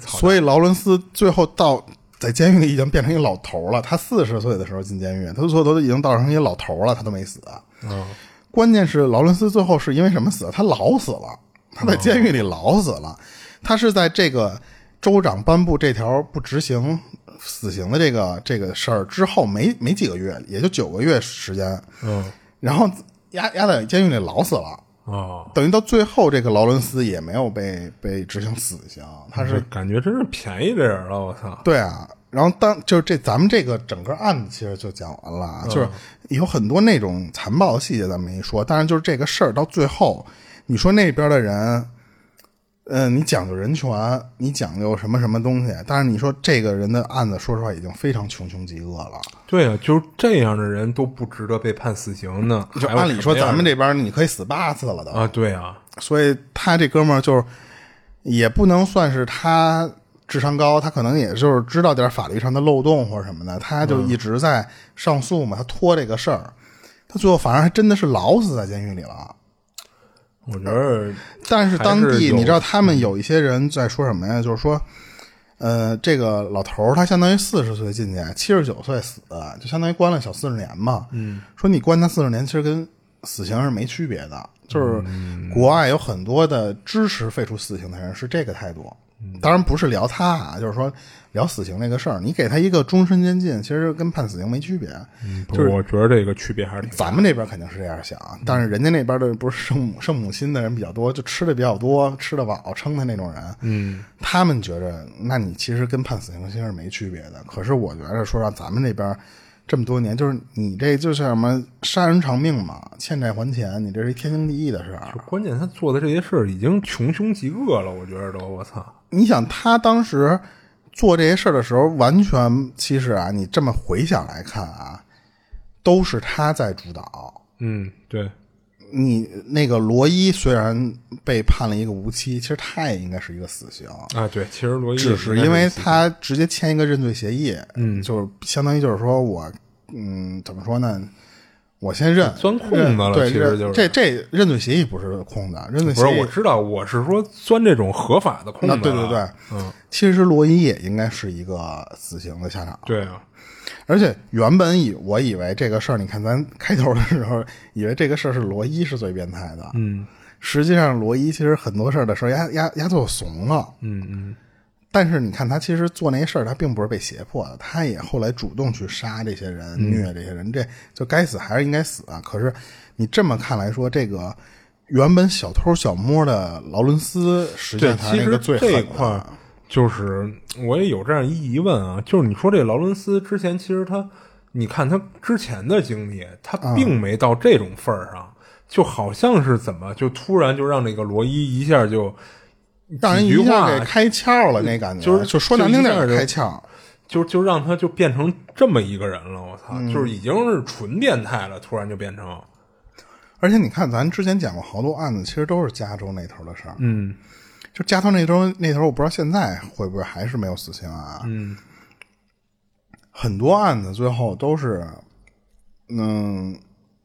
所以劳伦斯最后到在监狱里已经变成一老头了。他四十岁的时候进监狱，他最后都已经到成一老头了，他都没死。嗯，关键是劳伦斯最后是因为什么死？他老死了，他在监狱里老死了。他是在这个州长颁布这条不执行死刑的这个这个事儿之后没没几个月，也就九个月时间，嗯，然后压压在监狱里老死了。哦，等于到最后，这个劳伦斯也没有被被执行死刑，他是感觉真是便宜这人了，我操！对啊，然后当就是这咱们这个整个案子其实就讲完了，啊，就是有很多那种残暴的细节咱们没说，但是就是这个事儿到最后，你说那边的人，嗯、你讲究人权，你讲究什么什么东西，但是你说这个人的案子，说实话已经非常穷凶极恶了。对啊，就是这样的人都不值得被判死刑呢。就按理说咱们这边你可以死八次了都，啊，对啊，所以他这哥们儿就是也不能算是他智商高，他可能也就是知道点法律上的漏洞或者什么的，他就一直在上诉嘛，他拖这个事儿，他最后反而还真的是老死在监狱里了。我觉得但是当地你知道他们有一些人在说什么呀？就是说，呃，这个老头儿他相当于四十岁进去，七十九岁死，就相当于关了小四十年嘛。嗯，说你关他四十年，其实跟死刑是没区别的。就是国外有很多的支持废除死刑的人是这个态度。当然不是聊他啊，就是说聊死刑那个事儿，你给他一个终身监禁，其实跟判死刑没区别。不我觉得这个区别还是挺咱们那边肯定是这样想，但是人家那边的不是圣母圣母心的人比较多，就吃的比较多，吃的饱撑的那种人，嗯，他们觉着，那你其实跟判死刑其实是没区别的。可是我觉得说让咱们这边这么多年，就是你这就是什么杀人偿命嘛，欠债还钱，你这是一天经地义的事儿。关键他做的这些事儿已经穷凶极恶了，我觉得都，我操！你想他当时做这些事儿的时候，完全其实啊，你这么回想来看啊，都是他在主导。嗯，对，你那个罗伊虽然被判了一个无期，其实他也应该是一个死刑。啊，对，其实罗伊只是因为他直接签一个认罪协议，嗯，就是相当于就是说我，嗯，怎么说呢？我先认钻空子了，对，其实就是这这认罪协议不是空的，认罪不是协议我知道，我是说钻这种合法的空子对对对，嗯，其实罗伊也应该是一个死刑的下场。对啊，而且原本以我以为这个事儿，你看咱开头的时候，以为这个事儿是罗伊是最变态的，嗯实际上罗伊其实很多事儿的时候，丫丫丫最后怂了。嗯嗯，但是你看他其实做那些事儿，他并不是被胁迫的，他也后来主动去杀这些人、嗯虐这些人，这就该死还是应该死啊。可是你这么看来说，这个原本小偷小摸的劳伦斯，实际，上他其实是那个最这一狠块。就是我也有这样一疑问啊，就是你说这劳伦斯之前其实他，你看他之前的经历，他嗯并没到这种份儿上，就好像是怎么就突然就让那个罗伊一下就让人一下给开窍了，那感觉就是就说难听点开窍。就就让他就变成这么一个人了，我操，嗯就是已经是纯变态了，突然就变成，而且你看，咱之前讲过好多案子，其实都是加州那头的事儿。嗯就加州那头那头，我不知道现在会不会还是没有死刑啊？嗯很多案子最后都是，嗯，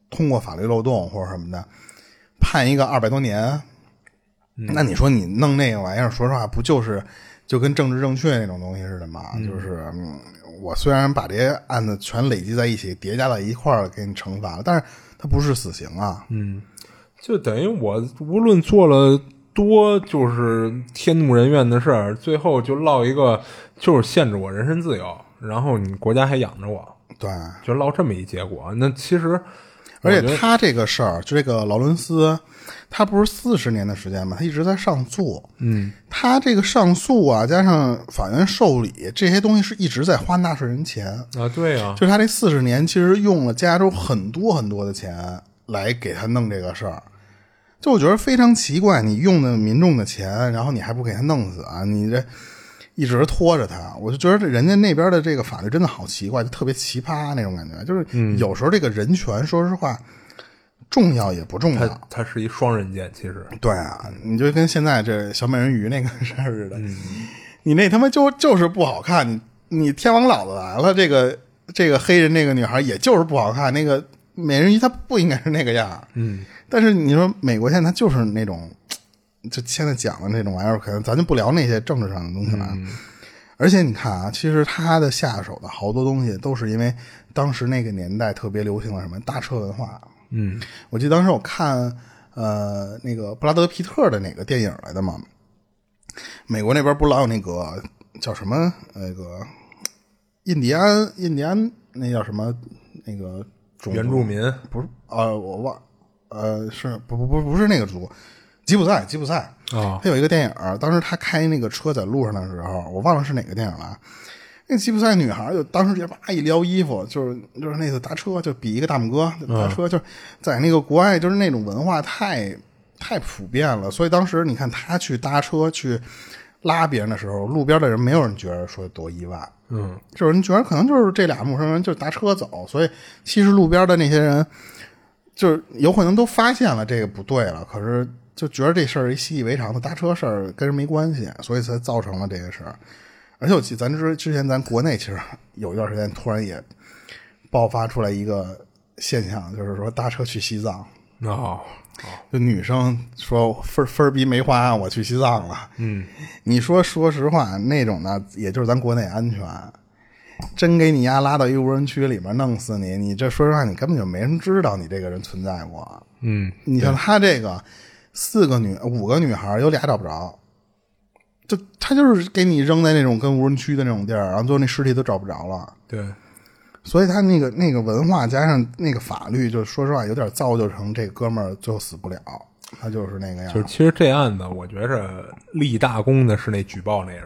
通过法律漏洞或者什么的，判一个二百多年。嗯那你说你弄那个玩意儿，说实话，不就是就跟政治正确那种东西似的吗？就是、嗯，我虽然把这些案子全累积在一起，叠加在一块儿给你惩罚了，但是它不是死刑啊。嗯，就等于我无论做了多就是天怒人怨的事儿，最后就落一个就是限制我人身自由，然后你国家还养着我，对，就落这么一结果。那其实，而且他这个事儿，就这个劳伦斯，他不是四十年的时间嘛？他一直在上诉。嗯他这个上诉啊，加上法院受理这些东西，是一直在花纳税人钱。啊，对啊、就是他这四十年，其实用了加州很多很多的钱来给他弄这个事儿。就我觉得非常奇怪，你用的民众的钱，然后你还不给他弄死啊？你这一直拖着他，我就觉得这人家那边的这个法律真的好奇怪，就特别奇葩那种感觉。就是有时候这个人权，说实话，重要也不重要。它它是一双刃剑，其实，对啊，你就跟现在这小美人鱼那个事儿似的，[laughs] 你那他妈就就是不好看。你你天王老子来了，这个这个黑人那个女孩也就是不好看。那个美人鱼她不应该是那个样儿嗯但是你说美国现在就是那种，就现在讲的那种玩意儿，可能咱就不聊那些政治上的东西了。而且你看啊，其实他的下手的好多东西都是因为当时那个年代特别流行的什么大车文化。嗯我记得当时我看呃那个布拉德皮特的哪个电影来的嘛，美国那边不老有那个叫什么那个印第安印第安那叫什么那个原住民，不是呃我忘呃是不不不不是那个族吉普赛吉普赛啊他有一个电影，当时他开那个车在路上的时候，我忘了是哪个电影了。那吉普赛女孩就当时直接叭一撩衣服，就是就是那次搭车就比一个大拇哥，搭车就是在那个国外就是那种文化太太普遍了，所以当时你看他去搭车去拉别人的时候，路边的人没有人觉得说多意外，嗯。就是你觉得可能就是这俩陌生人就搭车走，所以其实路边的那些人就是有可能都发现了这个不对了，可是就觉得这事儿一习以为常的搭车事儿跟人没关系，所以才造成了这个事儿。而且我记得咱之之前咱国内其实有一段时间突然也爆发出来一个现象，就是说搭车去西藏，哦就女生说分分儿逼没花，我去西藏了。嗯 [laughs] 你说说实话，那种呢，也就是咱国内安全。真给你丫拉到一无人区里面弄死你，你这说实话，你根本就没人知道你这个人存在过。嗯你像他这个四个女五个女孩，有俩找不着，就他就是给你扔在那种跟无人区的那种地儿，然后最后那尸体都找不着了。对，所以他那个那个文化加上那个法律，就说实话有点造就成这哥们儿最后死不了，他就是那个样就是其实这案子，我觉着立大功的是那举报那人，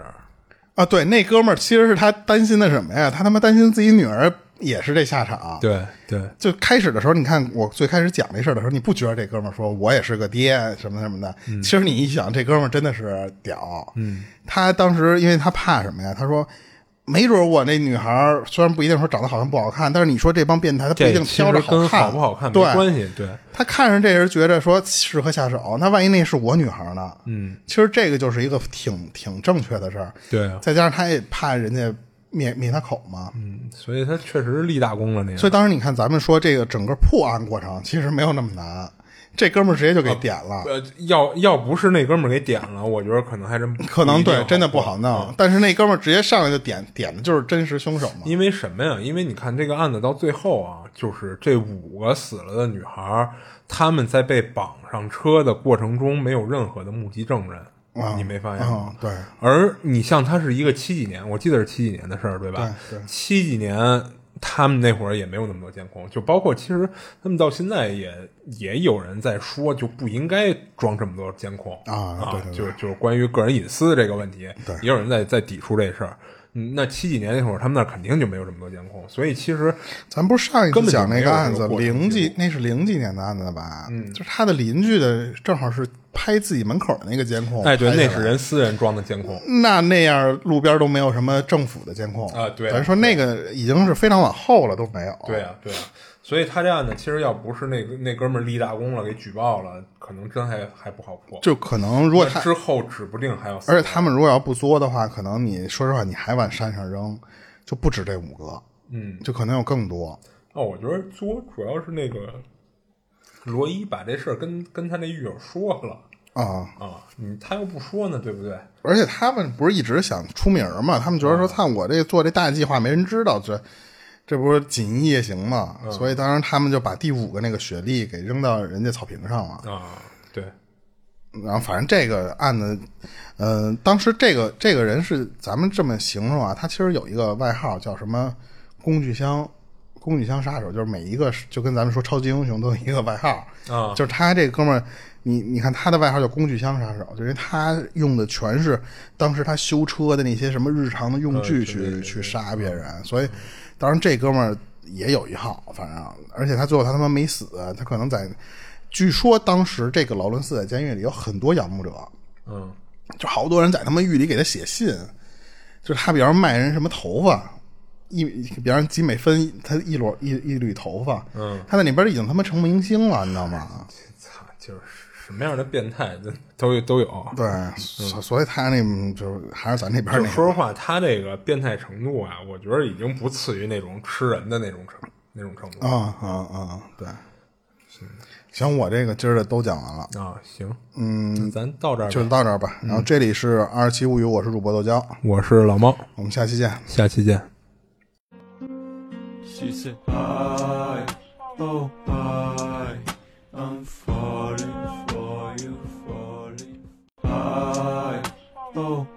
啊。对，那哥们儿其实是他担心的什么呀？他他妈担心自己女儿也是这下场。对对，就开始的时候，你看我最开始讲这事儿的时候，你不觉得这哥们儿说我也是个爹什么什么的？其实你一想，这哥们儿真的是屌。嗯，他当时因为他怕什么呀？他说。没准我那女孩儿虽然不一定说长得好看不好看，但是你说这帮变态，他不一定挑着跟好不好看没关系。对，他看上这人觉得说适合下手，那万一那是我女孩呢？嗯，其实这个就是一个挺挺正确的事儿。对，再加上他也怕人家灭灭他口嘛。嗯，所以他确实立大功了那个。所以当时你看咱们说这个整个破案过程其实没有那么难。这哥们儿直接就给点了。呃，要要不是那哥们儿给点了，我觉得可能还真 [laughs] 可能对，真的不好弄。但是那哥们儿直接上来就点点的就是真实凶手嘛。因为什么呀？因为你看这个案子到最后啊，就是这五个死了的女孩，他们在被绑上车的过程中没有任何的目击证人，你没发现吗？对。而你像他是一个七几年，我记得是七几年的事儿，对吧？对。七几年。他们那会儿也没有那么多监控，就包括其实他们到现在也也有人在说，就不应该装这么多监控啊啊，就就是关于个人隐私这个问题，也有人在在抵触这事儿。那七几年那会儿，他们那肯定就没有这么多监控，所以其实咱不是上一次讲那个案子，零几那是零几年的案子吧？嗯，就是他的邻居的，正好是拍自己门口的那个监控。哎，对，那是人私人装的监控。那那样路边都没有什么政府的监控啊？对，等于说那个已经是非常往后了，都没有。对啊，对啊。所以他这案子其实要不是那那哥们儿立大功了，给举报了，可能真还还不好破。就可能如果他之后指不定还要。而且他们如果要不作的话，可能你说实话，你还往山上扔，就不止这五个，嗯，就可能有更多。哦，我觉得作主要是那个罗伊把这事儿跟跟他那狱友说了啊啊，你他又不说呢，对不对？而且他们不是一直想出名嘛？他们觉得说，看我这做这大计划没人知道，这。这不是锦衣夜行嘛？所以当时他们就把第五个那个雪莉给扔到人家草坪上了啊。对，然后反正这个案子，呃，当时这个这个人是咱们这么形容啊，他其实有一个外号叫什么“工具箱”，工具箱杀手，就是每一个就跟咱们说超级英雄都有一个外号啊。就是他这哥们儿，你你看他的外号叫“工具箱杀手”，就因为他用的全是当时他修车的那些什么日常的用具去去杀别人，所以。当然，这哥们儿也有一号，反正，而且他最后他他妈没死，他可能在，据说当时这个劳伦斯在监狱里有很多仰慕者，嗯，就好多人在他妈狱里给他写信，就是他比方卖人什么头发，一比方几美分，他一箩一一缕头发，嗯，他在里边已经他妈成明星了，你知道吗？操，就是。什么样的变态 [laughs] 都有都有，对，所以他那就是还是咱那边。说实话，他这个变态程度啊，我觉得已经不次于那种吃人的那种程那种程度。啊啊啊！对，行，行，我这个今儿的都讲完了啊。行，嗯，咱到这儿就到这儿吧。然后这里是二十七物语，我是主播豆椒，我是老猫，我们下期见，下期见。She said, I, oh, I, I'm bye. Oh.